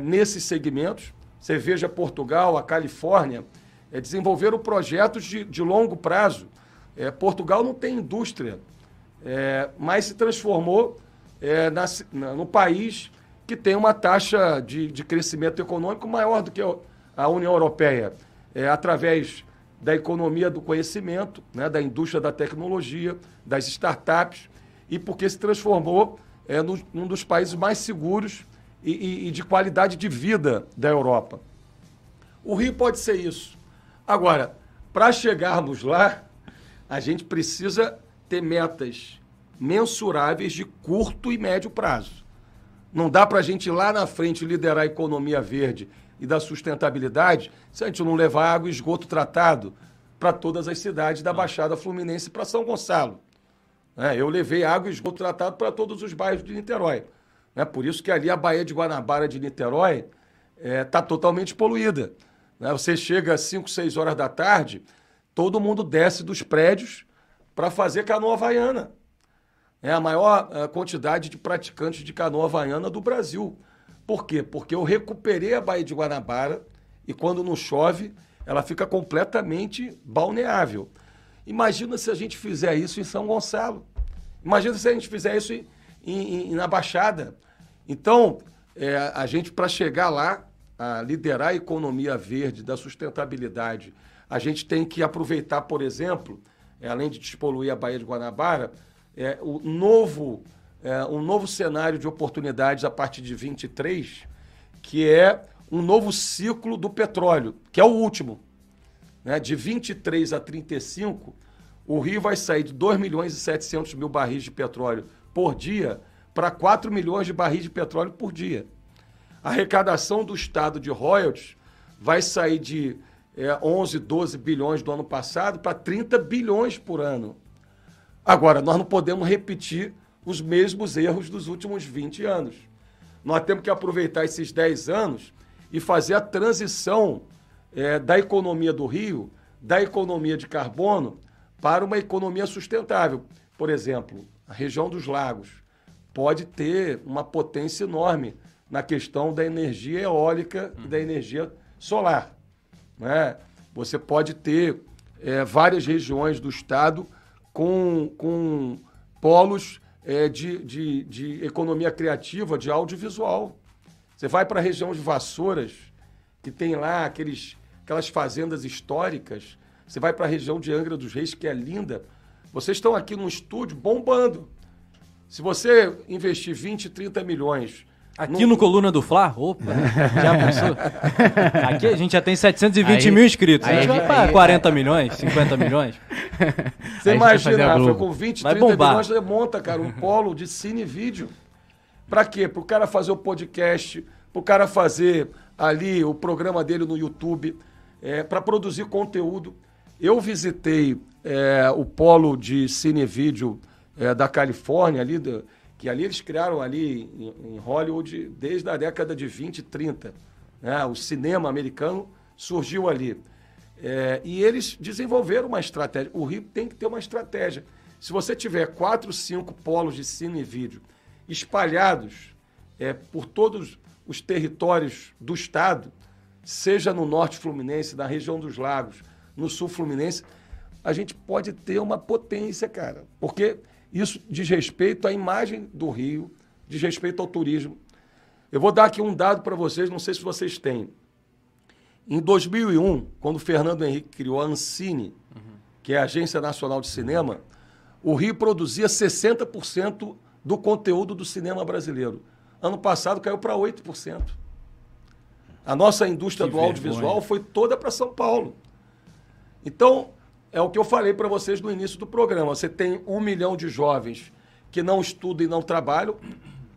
Speaker 3: nesses segmentos. Você veja Portugal, a Califórnia, é, desenvolveram projetos de, de longo prazo. É, Portugal não tem indústria, é, mas se transformou é, na, na, no país que tem uma taxa de, de crescimento econômico maior do que a União Europeia, é, através da economia do conhecimento, né, da indústria da tecnologia, das startups, e porque se transformou é, no, num dos países mais seguros e, e, e de qualidade de vida da Europa. O Rio pode ser isso. Agora, para chegarmos lá, a gente precisa ter metas mensuráveis de curto e médio prazo. Não dá para a gente lá na frente liderar a economia verde e da sustentabilidade se a gente não levar água e esgoto tratado para todas as cidades da Baixada Fluminense para São Gonçalo. É, eu levei água e esgoto tratado para todos os bairros de Niterói. É por isso que ali a Baía de Guanabara de Niterói está é, tá totalmente poluída. Né? Você chega às 5, 6 horas da tarde, todo mundo desce dos prédios para fazer canoa havaiana. É a maior a quantidade de praticantes de canoa havaiana do Brasil. Por quê? Porque eu recuperei a Baía de Guanabara e quando não chove, ela fica completamente balneável. Imagina se a gente fizer isso em São Gonçalo. Imagina se a gente fizer isso em, em, na Baixada. Então, é, a gente, para chegar lá, a liderar a economia verde, da sustentabilidade, a gente tem que aproveitar, por exemplo, é, além de despoluir a Baía de Guanabara, é, o novo, é, um novo cenário de oportunidades a partir de 23, que é um novo ciclo do petróleo, que é o último. Né? De 23 a 35, o Rio vai sair de 2 milhões e 700 mil barris de petróleo por dia para 4 milhões de barris de petróleo por dia. A arrecadação do Estado de royalties vai sair de é, 11, 12 bilhões do ano passado para 30 bilhões por ano. Agora, nós não podemos repetir os mesmos erros dos últimos 20 anos. Nós temos que aproveitar esses 10 anos e fazer a transição é, da economia do Rio, da economia de carbono, para uma economia sustentável. Por exemplo, a região dos lagos pode ter uma potência enorme na questão da energia eólica e da energia solar. Né? Você pode ter é, várias regiões do estado com, com polos é, de, de, de economia criativa, de audiovisual. Você vai para a região de Vassouras, que tem lá aqueles, aquelas fazendas históricas. Você vai para a região de Angra dos Reis, que é linda. Vocês estão aqui num estúdio bombando. Se você investir 20, 30 milhões
Speaker 4: Aqui no... no Coluna do Fla? Opa, já pensou? [laughs] Aqui a gente já tem 720 aí, mil inscritos. Aí, a gente vai para 40 milhões, 50 milhões.
Speaker 3: Você imagina, Rafa, com 20, vai 30 bombar. milhões você monta, cara, um polo de cine e vídeo. Para quê? Para o cara fazer o podcast, para o cara fazer ali o programa dele no YouTube, é, para produzir conteúdo. Eu visitei é, o polo de cine e vídeo é, da Califórnia, ali, do, que ali eles criaram ali em, em Hollywood desde a década de 20 e 30. Né? O cinema americano surgiu ali. É, e eles desenvolveram uma estratégia. O Rio tem que ter uma estratégia. Se você tiver quatro, cinco polos de cine e vídeo espalhados é, por todos os territórios do estado, seja no norte fluminense, na região dos lagos, no sul fluminense, a gente pode ter uma potência, cara. Porque isso diz respeito à imagem do Rio, diz respeito ao turismo. Eu vou dar aqui um dado para vocês, não sei se vocês têm. Em 2001, quando o Fernando Henrique criou a Ancine, uhum. que é a Agência Nacional de Cinema, o Rio produzia 60% do conteúdo do cinema brasileiro. Ano passado caiu para 8%. A nossa indústria que do audiovisual foi toda para São Paulo. Então, é o que eu falei para vocês no início do programa. Você tem um milhão de jovens que não estudam e não trabalham,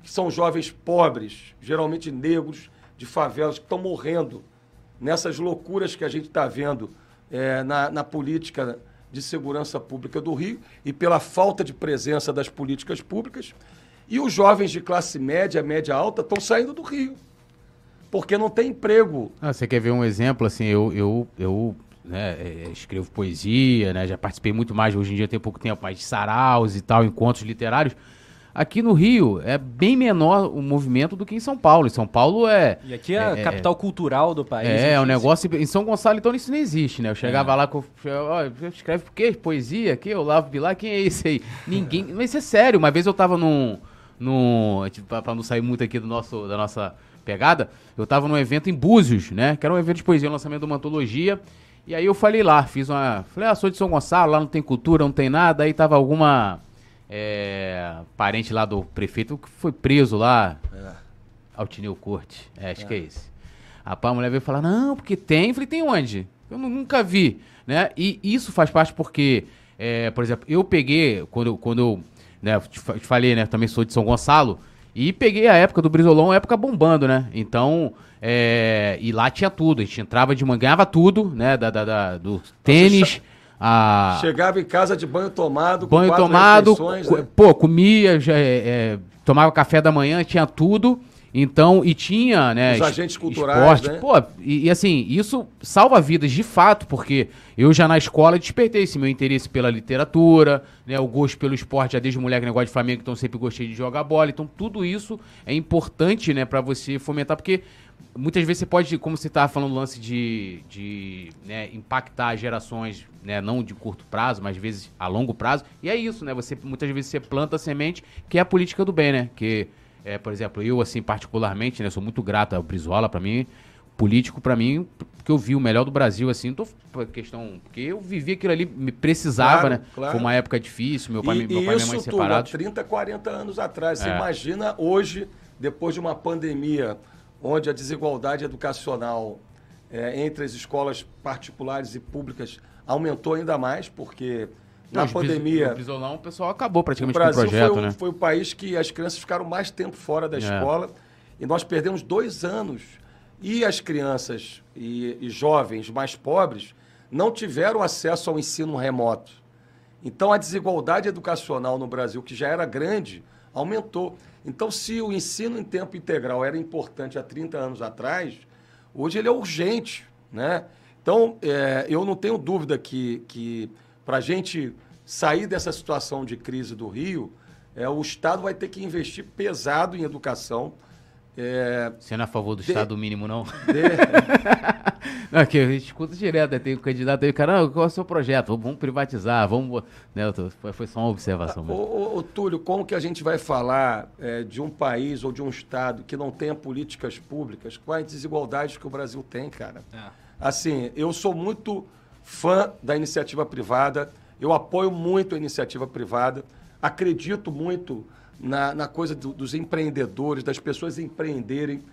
Speaker 3: que são jovens pobres, geralmente negros, de favelas, que estão morrendo nessas loucuras que a gente está vendo é, na, na política de segurança pública do Rio e pela falta de presença das políticas públicas. E os jovens de classe média, média alta, estão saindo do Rio. Porque não tem emprego.
Speaker 2: Ah, você quer ver um exemplo? Assim, eu, eu, eu né, é, é, escrevo poesia, né, já participei muito mais, hoje em dia tem pouco tempo, mais de saraus e tal, encontros literários. Aqui no Rio é bem menor o movimento do que em São Paulo. Em São Paulo é.
Speaker 4: E aqui é a é, capital cultural do país.
Speaker 2: É, o um negócio. Em São Gonçalo, então, isso não existe, né? Eu chegava é. lá com. Ó, escreve por quê? Poesia? Aqui, eu lavo Bilar, quem é esse aí? Ninguém. [laughs] Mas isso é sério. Uma vez eu tava num. num tipo, pra não sair muito aqui do nosso, da nossa pegada, eu tava num evento em Búzios, né? Que era um evento de poesia, um lançamento de uma antologia. E aí eu falei lá, fiz uma. Falei, ah, sou de São Gonçalo, lá não tem cultura, não tem nada. Aí tava alguma é, parente lá do prefeito que foi preso lá. É. Altineu Corte. É, acho é. que é esse. Rapaz, a mulher veio falar, não, porque tem. Eu falei, tem onde? Eu nunca vi. Né? E isso faz parte porque, é, por exemplo, eu peguei, quando, quando eu né, te, te falei, né? Também sou de São Gonçalo. E peguei a época do Brizolão, época bombando, né? Então, é, e lá tinha tudo. A gente entrava de manhã, ganhava tudo, né? Da, da, da do tênis. A...
Speaker 3: Chegava em casa de banho tomado,
Speaker 2: banho tomado, né? pô, comia, já, é, é, tomava café da manhã, tinha tudo. Então, e tinha, né?
Speaker 3: Os agentes culturais, esporte, né?
Speaker 2: Pô, e, e, assim, isso salva vidas de fato, porque eu já na escola despertei esse meu interesse pela literatura, né? O gosto pelo esporte, já desde moleque, negócio de Flamengo, então sempre gostei de jogar bola. Então, tudo isso é importante, né, para você fomentar, porque muitas vezes você pode, como você estava falando, lance de, de né, impactar gerações, né, não de curto prazo, mas às vezes a longo prazo. E é isso, né? Você muitas vezes você planta a semente, que é a política do bem, né? Que é, por exemplo, eu, assim, particularmente, né, sou muito grato ao Brizola, para mim, político, para mim, que eu vi o melhor do Brasil, assim, tô questão, porque eu vivi aquilo ali, me precisava, claro, né? Claro. Foi uma época difícil, meu pai, e, meu pai e minha mãe separados.
Speaker 3: 30, 40 anos atrás. Você é. imagina hoje, depois de uma pandemia, onde a desigualdade educacional é, entre as escolas particulares e públicas aumentou ainda mais, porque na Não, pandemia.
Speaker 2: O Brisolão, o pessoal acabou praticamente o Brasil com o projeto,
Speaker 3: foi
Speaker 2: o, né?
Speaker 3: foi o país que as crianças ficaram mais tempo fora da é. escola e nós perdemos dois anos. E as crianças e, e jovens mais pobres não tiveram acesso ao ensino remoto. Então a desigualdade educacional no Brasil, que já era grande, aumentou. Então, se o ensino em tempo integral era importante há 30 anos atrás, hoje ele é urgente. Né? Então, é, eu não tenho dúvida que, que para a gente sair dessa situação de crise do Rio, é, o Estado vai ter que investir pesado em educação.
Speaker 2: É, Você não é a favor do de, Estado mínimo, não? De... [laughs] não, que a gente escuta direto, né? tem um candidato aí, cara, qual é o seu projeto? Vamos privatizar, vamos... Né, foi só uma observação mesmo.
Speaker 3: Ô, ô, Túlio, como que a gente vai falar é, de um país ou de um Estado que não tenha políticas públicas com as desigualdades que o Brasil tem, cara? É. Assim, eu sou muito fã da iniciativa privada, eu apoio muito a iniciativa privada, acredito muito na, na coisa do, dos empreendedores, das pessoas empreenderem.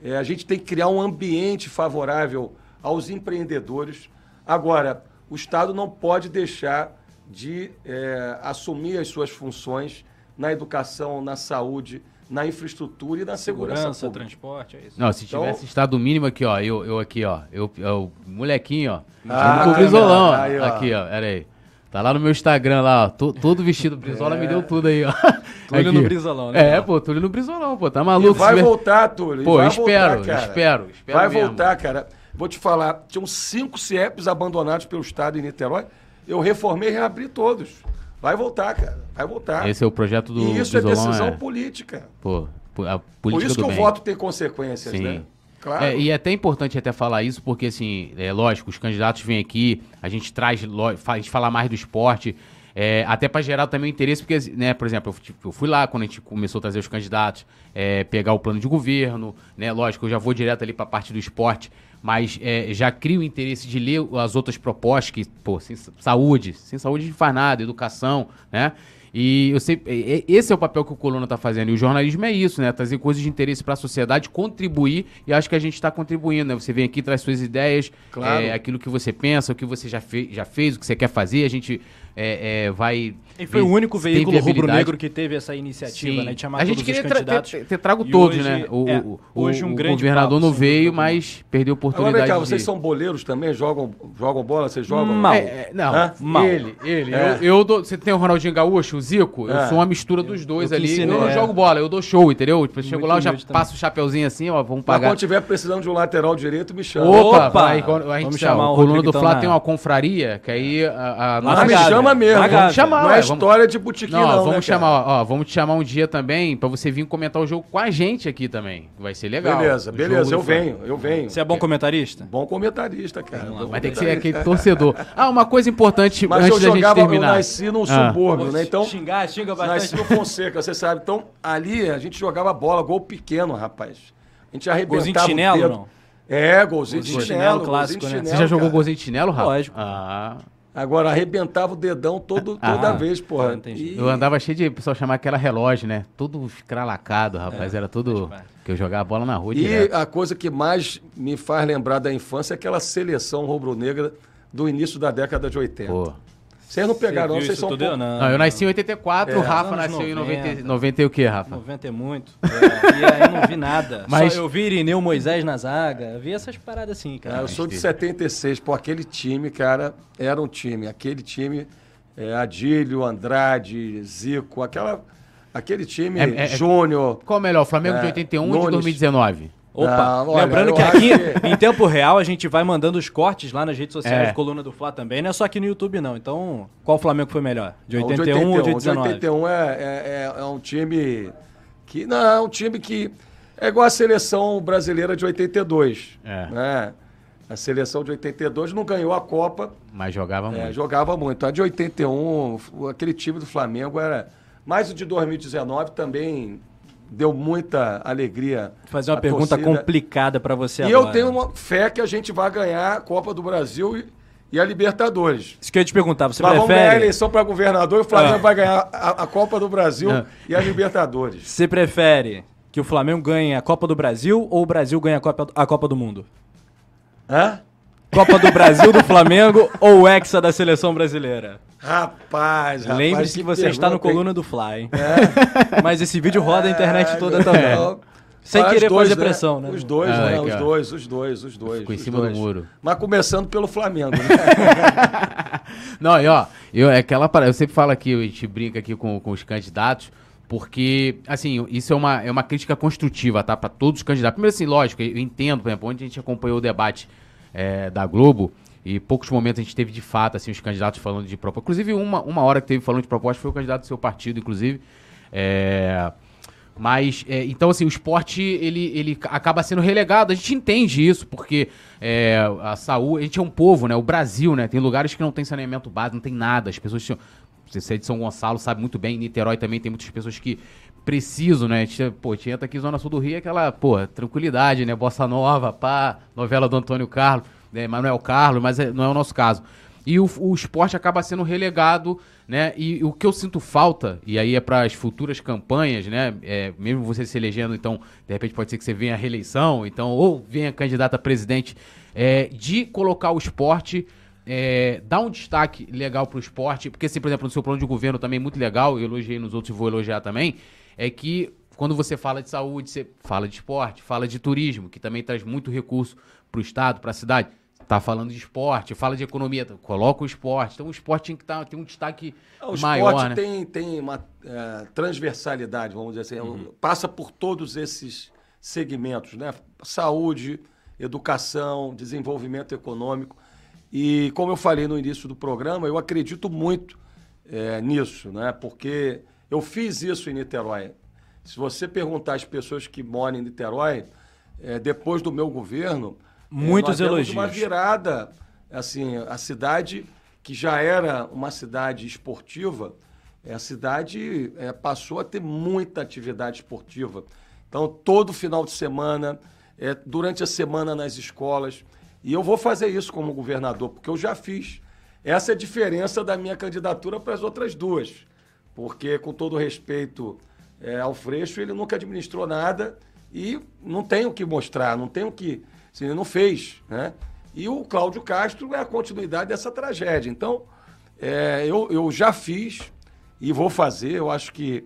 Speaker 3: É, a gente tem que criar um ambiente favorável aos empreendedores. Agora, o Estado não pode deixar de é, assumir as suas funções na educação, na saúde, na infraestrutura e na segurança, segurança
Speaker 2: transporte, é isso. Não, se então, tivesse estado mínimo aqui, ó, eu, eu aqui, ó, eu, eu molequinho, ó, ah, com o brisolão, aí, ó. aqui, ó, pera aí. Tá lá no meu Instagram lá, ó, todo vestido brisola, é. me deu tudo aí, ó. [laughs]
Speaker 4: Túlio no brisolão, né?
Speaker 2: É, pô, Túlio no brisolão, pô, tá maluco. E
Speaker 3: vai voltar, Túlio.
Speaker 2: Pô,
Speaker 3: vai
Speaker 2: espero,
Speaker 3: voltar,
Speaker 2: espero, espero
Speaker 3: Vai mesmo. voltar, cara. Vou te falar, tinham cinco CIEPs abandonados pelo Estado em Niterói, eu reformei e reabri todos. Vai voltar, cara. Vai voltar.
Speaker 2: Esse é o projeto do
Speaker 3: E isso é decisão é... política.
Speaker 2: Pô, a política
Speaker 3: Por isso que
Speaker 2: bem.
Speaker 3: o voto tem consequências, Sim. né?
Speaker 2: Claro. É, e é até importante até falar isso, porque, assim, é lógico, os candidatos vêm aqui, a gente traz, a gente fala mais do esporte, é, até para gerar também interesse, porque, né, por exemplo, eu, eu, fui lá quando a gente começou a trazer os candidatos, é, pegar o plano de governo, né, lógico, eu já vou direto ali para a parte do esporte, mas é, já crio o interesse de ler as outras propostas, que, pô, sem saúde, sem saúde não faz nada, educação, né? E eu sei, esse é o papel que o Coluna está fazendo. E o jornalismo é isso, né? Trazer coisas de interesse para a sociedade, contribuir, e acho que a gente está contribuindo, né? Você vem aqui, traz suas ideias, claro. é, aquilo que você pensa, o que você já, fe já fez, o que você quer fazer, a gente é, é, vai.
Speaker 4: E foi o único veículo rubro-negro que teve essa iniciativa, Sim. né? De chamar
Speaker 2: a gente queria tra ter, ter, trago e todos, hoje, né? O, é, o, hoje um o grande governador papo, não veio, mas perdeu a oportunidade. Agora, cá,
Speaker 3: de... vocês são boleiros também? Jogam, jogam bola? Vocês jogam?
Speaker 2: Mal. É, é não, Hã? Mal. ele, ele. É. Eu, eu dou, você tem o Ronaldinho Gaúcho, o Zico? Eu é. sou uma mistura dos dois ali. eu não jogo bola, eu dou show, entendeu? Tipo, chego lá, eu já passo o chapeuzinho assim, ó, vamos pagar.
Speaker 3: Mas quando tiver precisando de um lateral direito, me chama.
Speaker 2: Opa, vai, a gente, vamos chamar o coluna do Flá tem uma confraria, que aí a,
Speaker 3: nossa... me chama mesmo. Vamos chamar, Não é história de botiquim, não.
Speaker 2: Não, vamos
Speaker 3: né,
Speaker 2: chamar, ó, vamos te chamar um dia também pra você vir comentar o jogo com a gente aqui também. Vai ser legal.
Speaker 3: Beleza, beleza, eu venho, eu venho.
Speaker 4: Você é bom comentarista?
Speaker 3: Bom comentarista, cara.
Speaker 2: Vai ter que ser aquele torcedor. [laughs] Ah, uma coisa importante
Speaker 3: Mas
Speaker 2: antes da gente terminar.
Speaker 3: Eu nasci num ah. subúrbio, né? Então,
Speaker 4: xingar, xinga bastante.
Speaker 3: Nasci no Fonseca, você sabe. Então, ali a gente jogava bola, gol pequeno, rapaz. A gente arrebentava Golzinho de
Speaker 4: chinelo, não?
Speaker 3: É, golzinho, golzinho de chinelo. chinelo
Speaker 2: clássico, né? Você já jogou golzinho de chinelo, Rafa?
Speaker 4: Lógico.
Speaker 2: Ah...
Speaker 3: Agora, arrebentava o dedão todo, toda ah, vez, porra.
Speaker 2: E... Eu andava cheio de pessoal chamar que era relógio, né? Tudo escralacado, rapaz. É, era tudo. Que eu jogava bola na rua.
Speaker 3: E direto. a coisa que mais me faz lembrar da infância é aquela seleção rubro-negra do início da década de 80. Pô. Vocês não pegaram, não, vocês são
Speaker 2: tudo, pouco... não, não, eu nasci em 84, é. o Rafa nasceu 90. em 90, 90 e o que, Rafa?
Speaker 1: 90 é muito. [laughs] É, e aí não vi nada. Mas... Só eu vi Irineu Moisés na zaga, vi essas paradas assim, cara.
Speaker 3: É, eu sou de 76, pô, aquele time, cara, era um time. Aquele time, é, Adílio, Andrade, Zico, aquela, aquele time é, é, é Júnior.
Speaker 2: Qual é melhor, Flamengo de 81 ou de 2019?
Speaker 1: Opa, não, olha, lembrando que aqui, que... em tempo real, a gente vai mandando os cortes lá nas redes sociais, é. coluna do Fla também, não é só aqui no YouTube não. Então, qual Flamengo foi melhor? De 81, de 81 ou de 19?
Speaker 3: De 81 é, é, é, é um time que, não, é um time que é igual a seleção brasileira de 82, é. né? A seleção de 82 não ganhou a Copa.
Speaker 2: Mas jogava é, muito.
Speaker 3: Jogava muito. A de 81, aquele time do Flamengo era... Mais o de 2019 também deu muita alegria.
Speaker 1: Vou fazer uma pergunta torcida. complicada para você
Speaker 3: e agora. E eu tenho uma fé que a gente vai ganhar a Copa do Brasil e, e a Libertadores.
Speaker 1: Isso que eu ia te perguntar, você
Speaker 3: Mas
Speaker 1: prefere...
Speaker 3: vamos ganhar a eleição para governador e o Flamengo ah. vai ganhar a, a, Copa do Brasil ah. e a Libertadores.
Speaker 1: Você prefere que o Flamengo ganhe a Copa do Brasil ou o Brasil ganhe a Copa, a Copa do Mundo?
Speaker 3: Hã?
Speaker 1: Copa do Brasil do Flamengo ou Hexa da seleção brasileira?
Speaker 3: Rapaz, rapaz.
Speaker 1: Lembre-se que, você está no coluna do Fly. É. Mas esse vídeo roda a internet toda é, também. Sem querer dois, fazer né? pressão, né?
Speaker 3: Os dois, ah, né? Os dois, os dois, os dois.
Speaker 2: Ficou
Speaker 3: em
Speaker 2: cima
Speaker 3: dois.
Speaker 2: do muro.
Speaker 3: Mas começando pelo Flamengo, né? [laughs]
Speaker 2: Não, e ó, eu, é aquela parada, eu sempre falo aqui, a gente brinca aqui com, com os candidatos, porque, assim, isso é uma, é uma crítica construtiva, tá? Para todos os candidatos. Primeiro, assim, lógico, eu entendo, por exemplo, onde a gente acompanhou o debate é, da Globo, e poucos momentos a gente teve de fato assim, os candidatos falando de proposta. Inclusive, uma, uma hora que teve falando de proposta foi o candidato do seu partido, inclusive. É... Mas, é, então, assim, o esporte, ele, ele acaba sendo relegado. A gente entende isso, porque é, a saúde... A gente é um povo, né? O Brasil, né? Tem lugares que não tem saneamento básico, não tem nada. As pessoas... Você é de São Gonçalo, sabe muito bem. Em Niterói também tem muitas pessoas que precisam, né? A gente, pô, tinha aqui Zona Sul do Rio, aquela, pô, tranquilidade, né? Bossa Nova, pá, novela do Antônio Carlos né, Manuel Carlos, mas é, não é o nosso caso. E o, o esporte acaba sendo relegado, né? E o que eu sinto falta, e aí é para as futuras campanhas, né? É, mesmo você se elegendo, então, de repente pode ser que você venha a reeleição, então, ou venha candidata a presidente, é, de colocar o esporte é, dar um destaque legal para o esporte, porque, assim, por exemplo, no seu plano de governo também muito legal, eu elogiei nos outros e vou elogiar também, é que quando você fala de saúde, você fala de esporte, fala de turismo, que também traz muito recurso para o Estado, para a cidade tá falando de esporte, fala de economia, coloca o esporte. Então o esporte tem que tá, ter um destaque o maior. O esporte
Speaker 3: né? tem, tem uma é, transversalidade, vamos dizer assim, é uhum. passa por todos esses segmentos, né? Saúde, educação, desenvolvimento econômico. E como eu falei no início do programa, eu acredito muito é, nisso, né? Porque eu fiz isso em Niterói. Se você perguntar às pessoas que moram em Niterói, é, depois do meu governo,
Speaker 1: Muitos
Speaker 3: é,
Speaker 1: elogios.
Speaker 3: uma virada, assim, a cidade que já era uma cidade esportiva, é, a cidade é, passou a ter muita atividade esportiva. Então, todo final de semana, é, durante a semana nas escolas. E eu vou fazer isso como governador, porque eu já fiz. Essa é a diferença da minha candidatura para as outras duas. Porque, com todo respeito é, ao Freixo, ele nunca administrou nada e não tem o que mostrar, não tem o que se ele não fez, né? E o Cláudio Castro é a continuidade dessa tragédia. Então, é, eu, eu já fiz e vou fazer. Eu acho que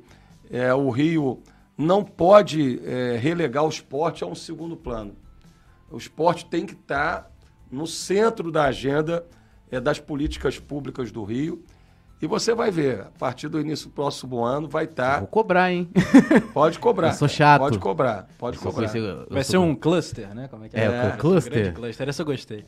Speaker 3: é, o Rio não pode é, relegar o esporte a um segundo plano. O esporte tem que estar tá no centro da agenda é, das políticas públicas do Rio e você vai ver, a partir do início do próximo ano vai estar. Tá...
Speaker 2: Vou cobrar, hein?
Speaker 3: Pode cobrar. [laughs] Eu
Speaker 2: sou chato.
Speaker 3: Pode cobrar, pode cobrar.
Speaker 1: vai ser um cluster, né? Como é que é?
Speaker 2: É, é cluster.
Speaker 1: Um cluster, essa eu gostei.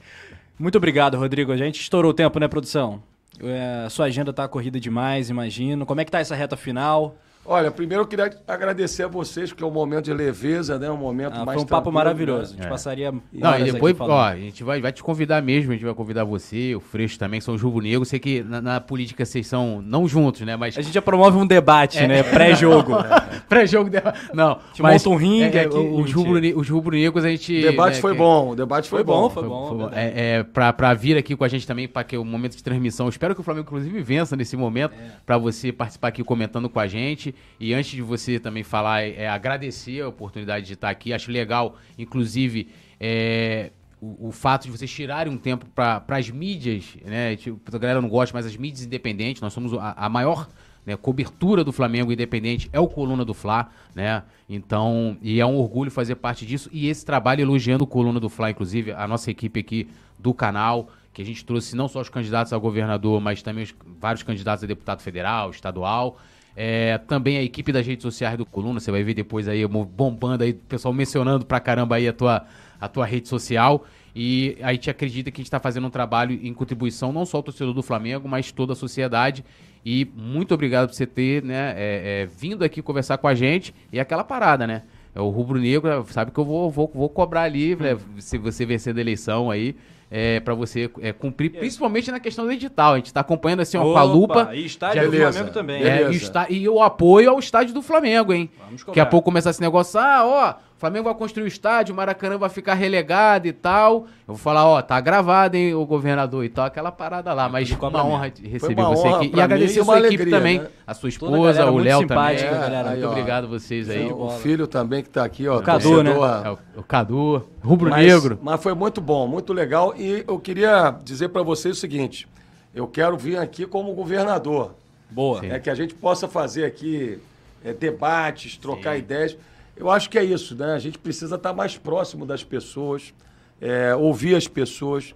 Speaker 1: Muito obrigado, Rodrigo. A gente estourou o tempo, né, produção? É, a sua agenda tá corrida demais, imagino. Como é que tá essa reta final?
Speaker 3: Olha, primeiro eu queria agradecer a vocês, porque é um momento de leveza, né? Um momento ah, mais
Speaker 1: Foi um papo maravilhoso. Né? A gente é. passaria.
Speaker 2: Não, e depois, ó, a gente vai, vai te convidar mesmo, a gente vai convidar você, o Freixo também, são os Rubro Negro. Sei que na, na, política vocês são não juntos, né? Mas.
Speaker 1: A gente já promove um debate, é. né? Pré-jogo. [laughs]
Speaker 2: Pré-jogo, Não.
Speaker 1: Te mas monta um ringue é, aqui.
Speaker 2: Os rubro, os rubro negros a gente.
Speaker 3: O debate né, foi bom, o debate foi, foi bom.
Speaker 1: Foi bom, foi bom.
Speaker 2: É, é, pra, pra vir aqui com a gente também, para que o momento de transmissão. Espero que o Flamengo, inclusive, vença nesse momento, é. para você participar aqui comentando com a gente. E antes de você também falar, é, é agradecer a oportunidade de estar aqui. Acho legal, inclusive, é, o, o, fato de vocês tirarem um tempo para as mídias, né? Tipo, a galera não gosta, mas as mídias independentes, nós somos a, a maior né, cobertura do Flamengo independente é o Coluna do Fla, né? Então, e é um orgulho fazer parte disso. E esse trabalho elogiando o Coluna do Fla, inclusive, a nossa equipe aqui do canal, que a gente trouxe não só os candidatos a governador, mas também os, vários candidatos a deputado federal, estadual. É, também a equipe das redes sociais do Coluna, você vai ver depois aí bombando aí, o pessoal mencionando pra caramba aí a tua, a tua rede social. E a gente acredita que a gente está fazendo um trabalho em contribuição, não só ao torcedor do Flamengo, mas toda a sociedade. E muito obrigado por você ter né, é, é, vindo aqui conversar com a gente. E aquela parada, né? É o rubro negro, sabe que eu vou, vou, vou cobrar ali, né, se você vencendo a eleição aí é, para você é, cumprir, principalmente na questão do edital. A gente está acompanhando assim, ó, com a lupa.
Speaker 4: E estádio do Flamengo também.
Speaker 2: É, e, está, e o apoio ao estádio do Flamengo, hein? Daqui a pouco começar esse negócio, ah, ó, o Flamengo vai construir o estádio, o Maracanã vai ficar relegado e tal. Eu vou falar, ó, tá gravado, hein, o governador e tal, aquela parada lá. Mas uma honra receber uma você honra aqui. E agradecer a sua alegria, equipe também, né? a sua esposa, o Léo também. É, galera, aí, muito ó, obrigado vocês aí.
Speaker 3: O filho também que tá aqui, ó.
Speaker 2: O Cadu, né? É, o, Cadu, Rubro mas, Negro.
Speaker 3: Mas foi muito bom, muito legal. E eu queria dizer para vocês o seguinte, eu quero vir aqui como governador.
Speaker 4: Boa.
Speaker 3: É que a gente possa fazer aqui é, debates, trocar Sim. ideias. Eu acho que é isso, né? A gente precisa estar mais próximo das pessoas, é, ouvir as pessoas.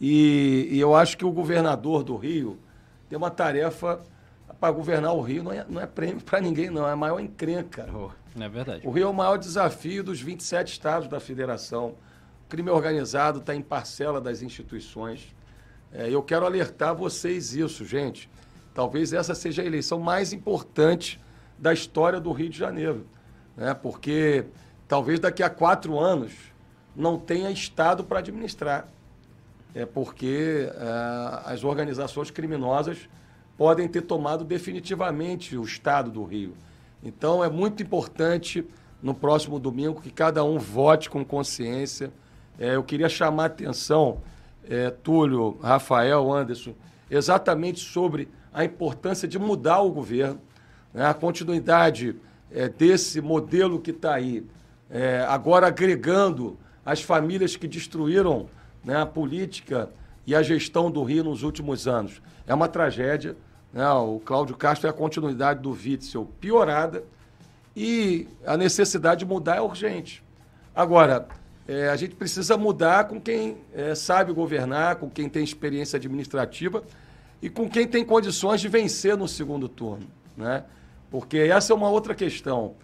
Speaker 3: E, e, eu acho que o governador do Rio tem uma tarefa para governar o Rio. Não é, não é prêmio para ninguém, não. É a maior encrenca.
Speaker 4: É verdade.
Speaker 3: O Rio é o maior desafio dos 27 estados da federação. O crime organizado está em parcela das instituições. É, eu quero alertar vocês isso, gente. Talvez essa seja a eleição mais importante da história do Rio de Janeiro né? porque talvez daqui a quatro anos não tenha Estado para administrar. É porque é, as organizações criminosas podem ter tomado definitivamente o Estado do Rio. Então é muito importante no próximo domingo que cada um vote com consciência. É, eu queria chamar a atenção, é, Túlio, Rafael, Anderson, exatamente sobre a importância de mudar o governo, né? a continuidade é, desse modelo que está aí, é, agora agregando as famílias que destruíram né, a política e a gestão do Rio nos últimos anos. É uma tragédia. Né? O Cláudio Castro é a continuidade do Witzel piorada e a necessidade de mudar é urgente. Agora, é, a gente precisa mudar com quem é, sabe governar, com quem tem experiência administrativa e com quem tem condições de vencer no segundo turno. Né? Porque essa é uma outra questão.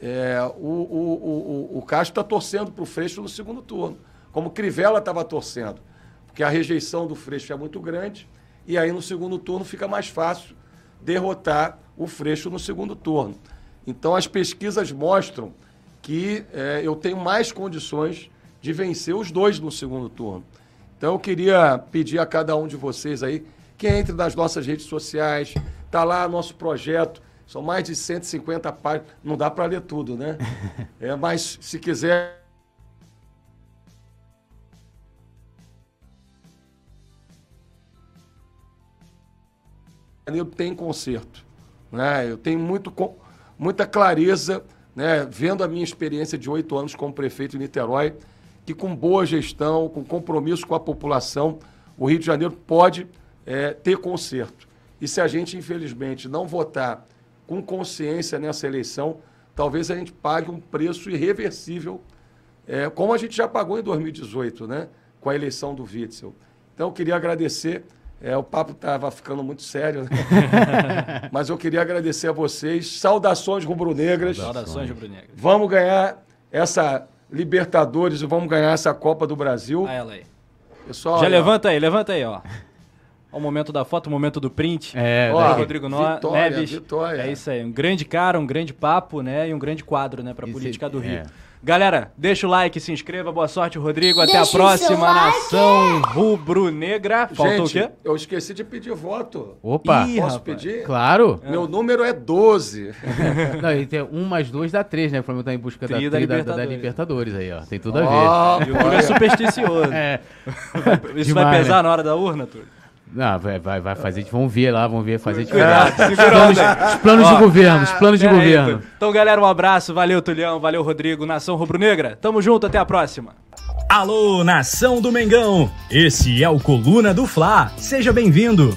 Speaker 3: É, o, o, o, o Castro está torcendo para o Freixo no segundo turno, como Crivella estava torcendo, porque a rejeição do Freixo é muito grande, e aí no segundo turno fica mais fácil derrotar o Freixo no segundo turno. Então as pesquisas mostram que é, eu tenho mais condições de vencer os dois no segundo turno. Então eu queria pedir a cada um de vocês aí que entre nas nossas redes sociais, está lá nosso projeto são mais de 150 páginas. Não dá para ler tudo, né? [laughs] É, mas se quiser. Eu tenho conserto. Né? Eu tenho muito, muita clareza, né? vendo a minha experiência de oito anos como prefeito de Niterói, que com boa gestão, com compromisso com a população, o Rio de Janeiro pode é, ter conserto. E se a gente, infelizmente, não votar com consciência nessa eleição, talvez a gente pague um preço irreversível, é, como a gente já pagou em 2018, né? Com a eleição do Witzel. Então, eu queria agradecer. É, o papo estava ficando muito sério, né? [laughs] mas eu queria agradecer a vocês. Saudações rubro-negras.
Speaker 4: Saudações rubro-negras.
Speaker 3: Vamos ganhar essa Libertadores e vamos ganhar essa Copa do Brasil.
Speaker 4: Ah, ela aí. Pessoal, Já levanta aí, levanta aí, ó o momento da foto, o momento do print.
Speaker 2: É,
Speaker 4: Ó, Rodrigo no... vitória, Neves. Vitória. É isso aí, um grande cara, um grande papo, né? E um grande quadro, né, pra política do Rio. É. Galera, deixa o like, se inscreva. Boa sorte, Rodrigo. Até deixa a próxima Nação Rubro-Negra. Faltou Gente, o quê?
Speaker 3: Eu esqueci de pedir voto.
Speaker 2: Opa!
Speaker 3: Ih, Posso rapaz. pedir?
Speaker 2: Claro.
Speaker 3: Meu número é 12. [laughs]
Speaker 2: Não, e tem um mais dois dá três, né? O Flamengo tá em busca da, da, Libertadores. Da, Libertadores aí, ó. Tem tudo a
Speaker 4: ver. Oh, o é supersticioso. É. Isso Demais, vai pesar né? na hora da urna, Túlio?
Speaker 2: Não, vai, vai, vai fazer. Vamos ver lá, vamos ver fazer diferença. Os planos, os planos de governo, os planos de governo.
Speaker 4: Então, galera, um abraço. Valeu, Tulião. Valeu, Rodrigo. Nação Rubro-Negra. Tamo junto, até a próxima.
Speaker 5: Alô, nação do Mengão! Esse é o Coluna do Fla. Seja bem-vindo.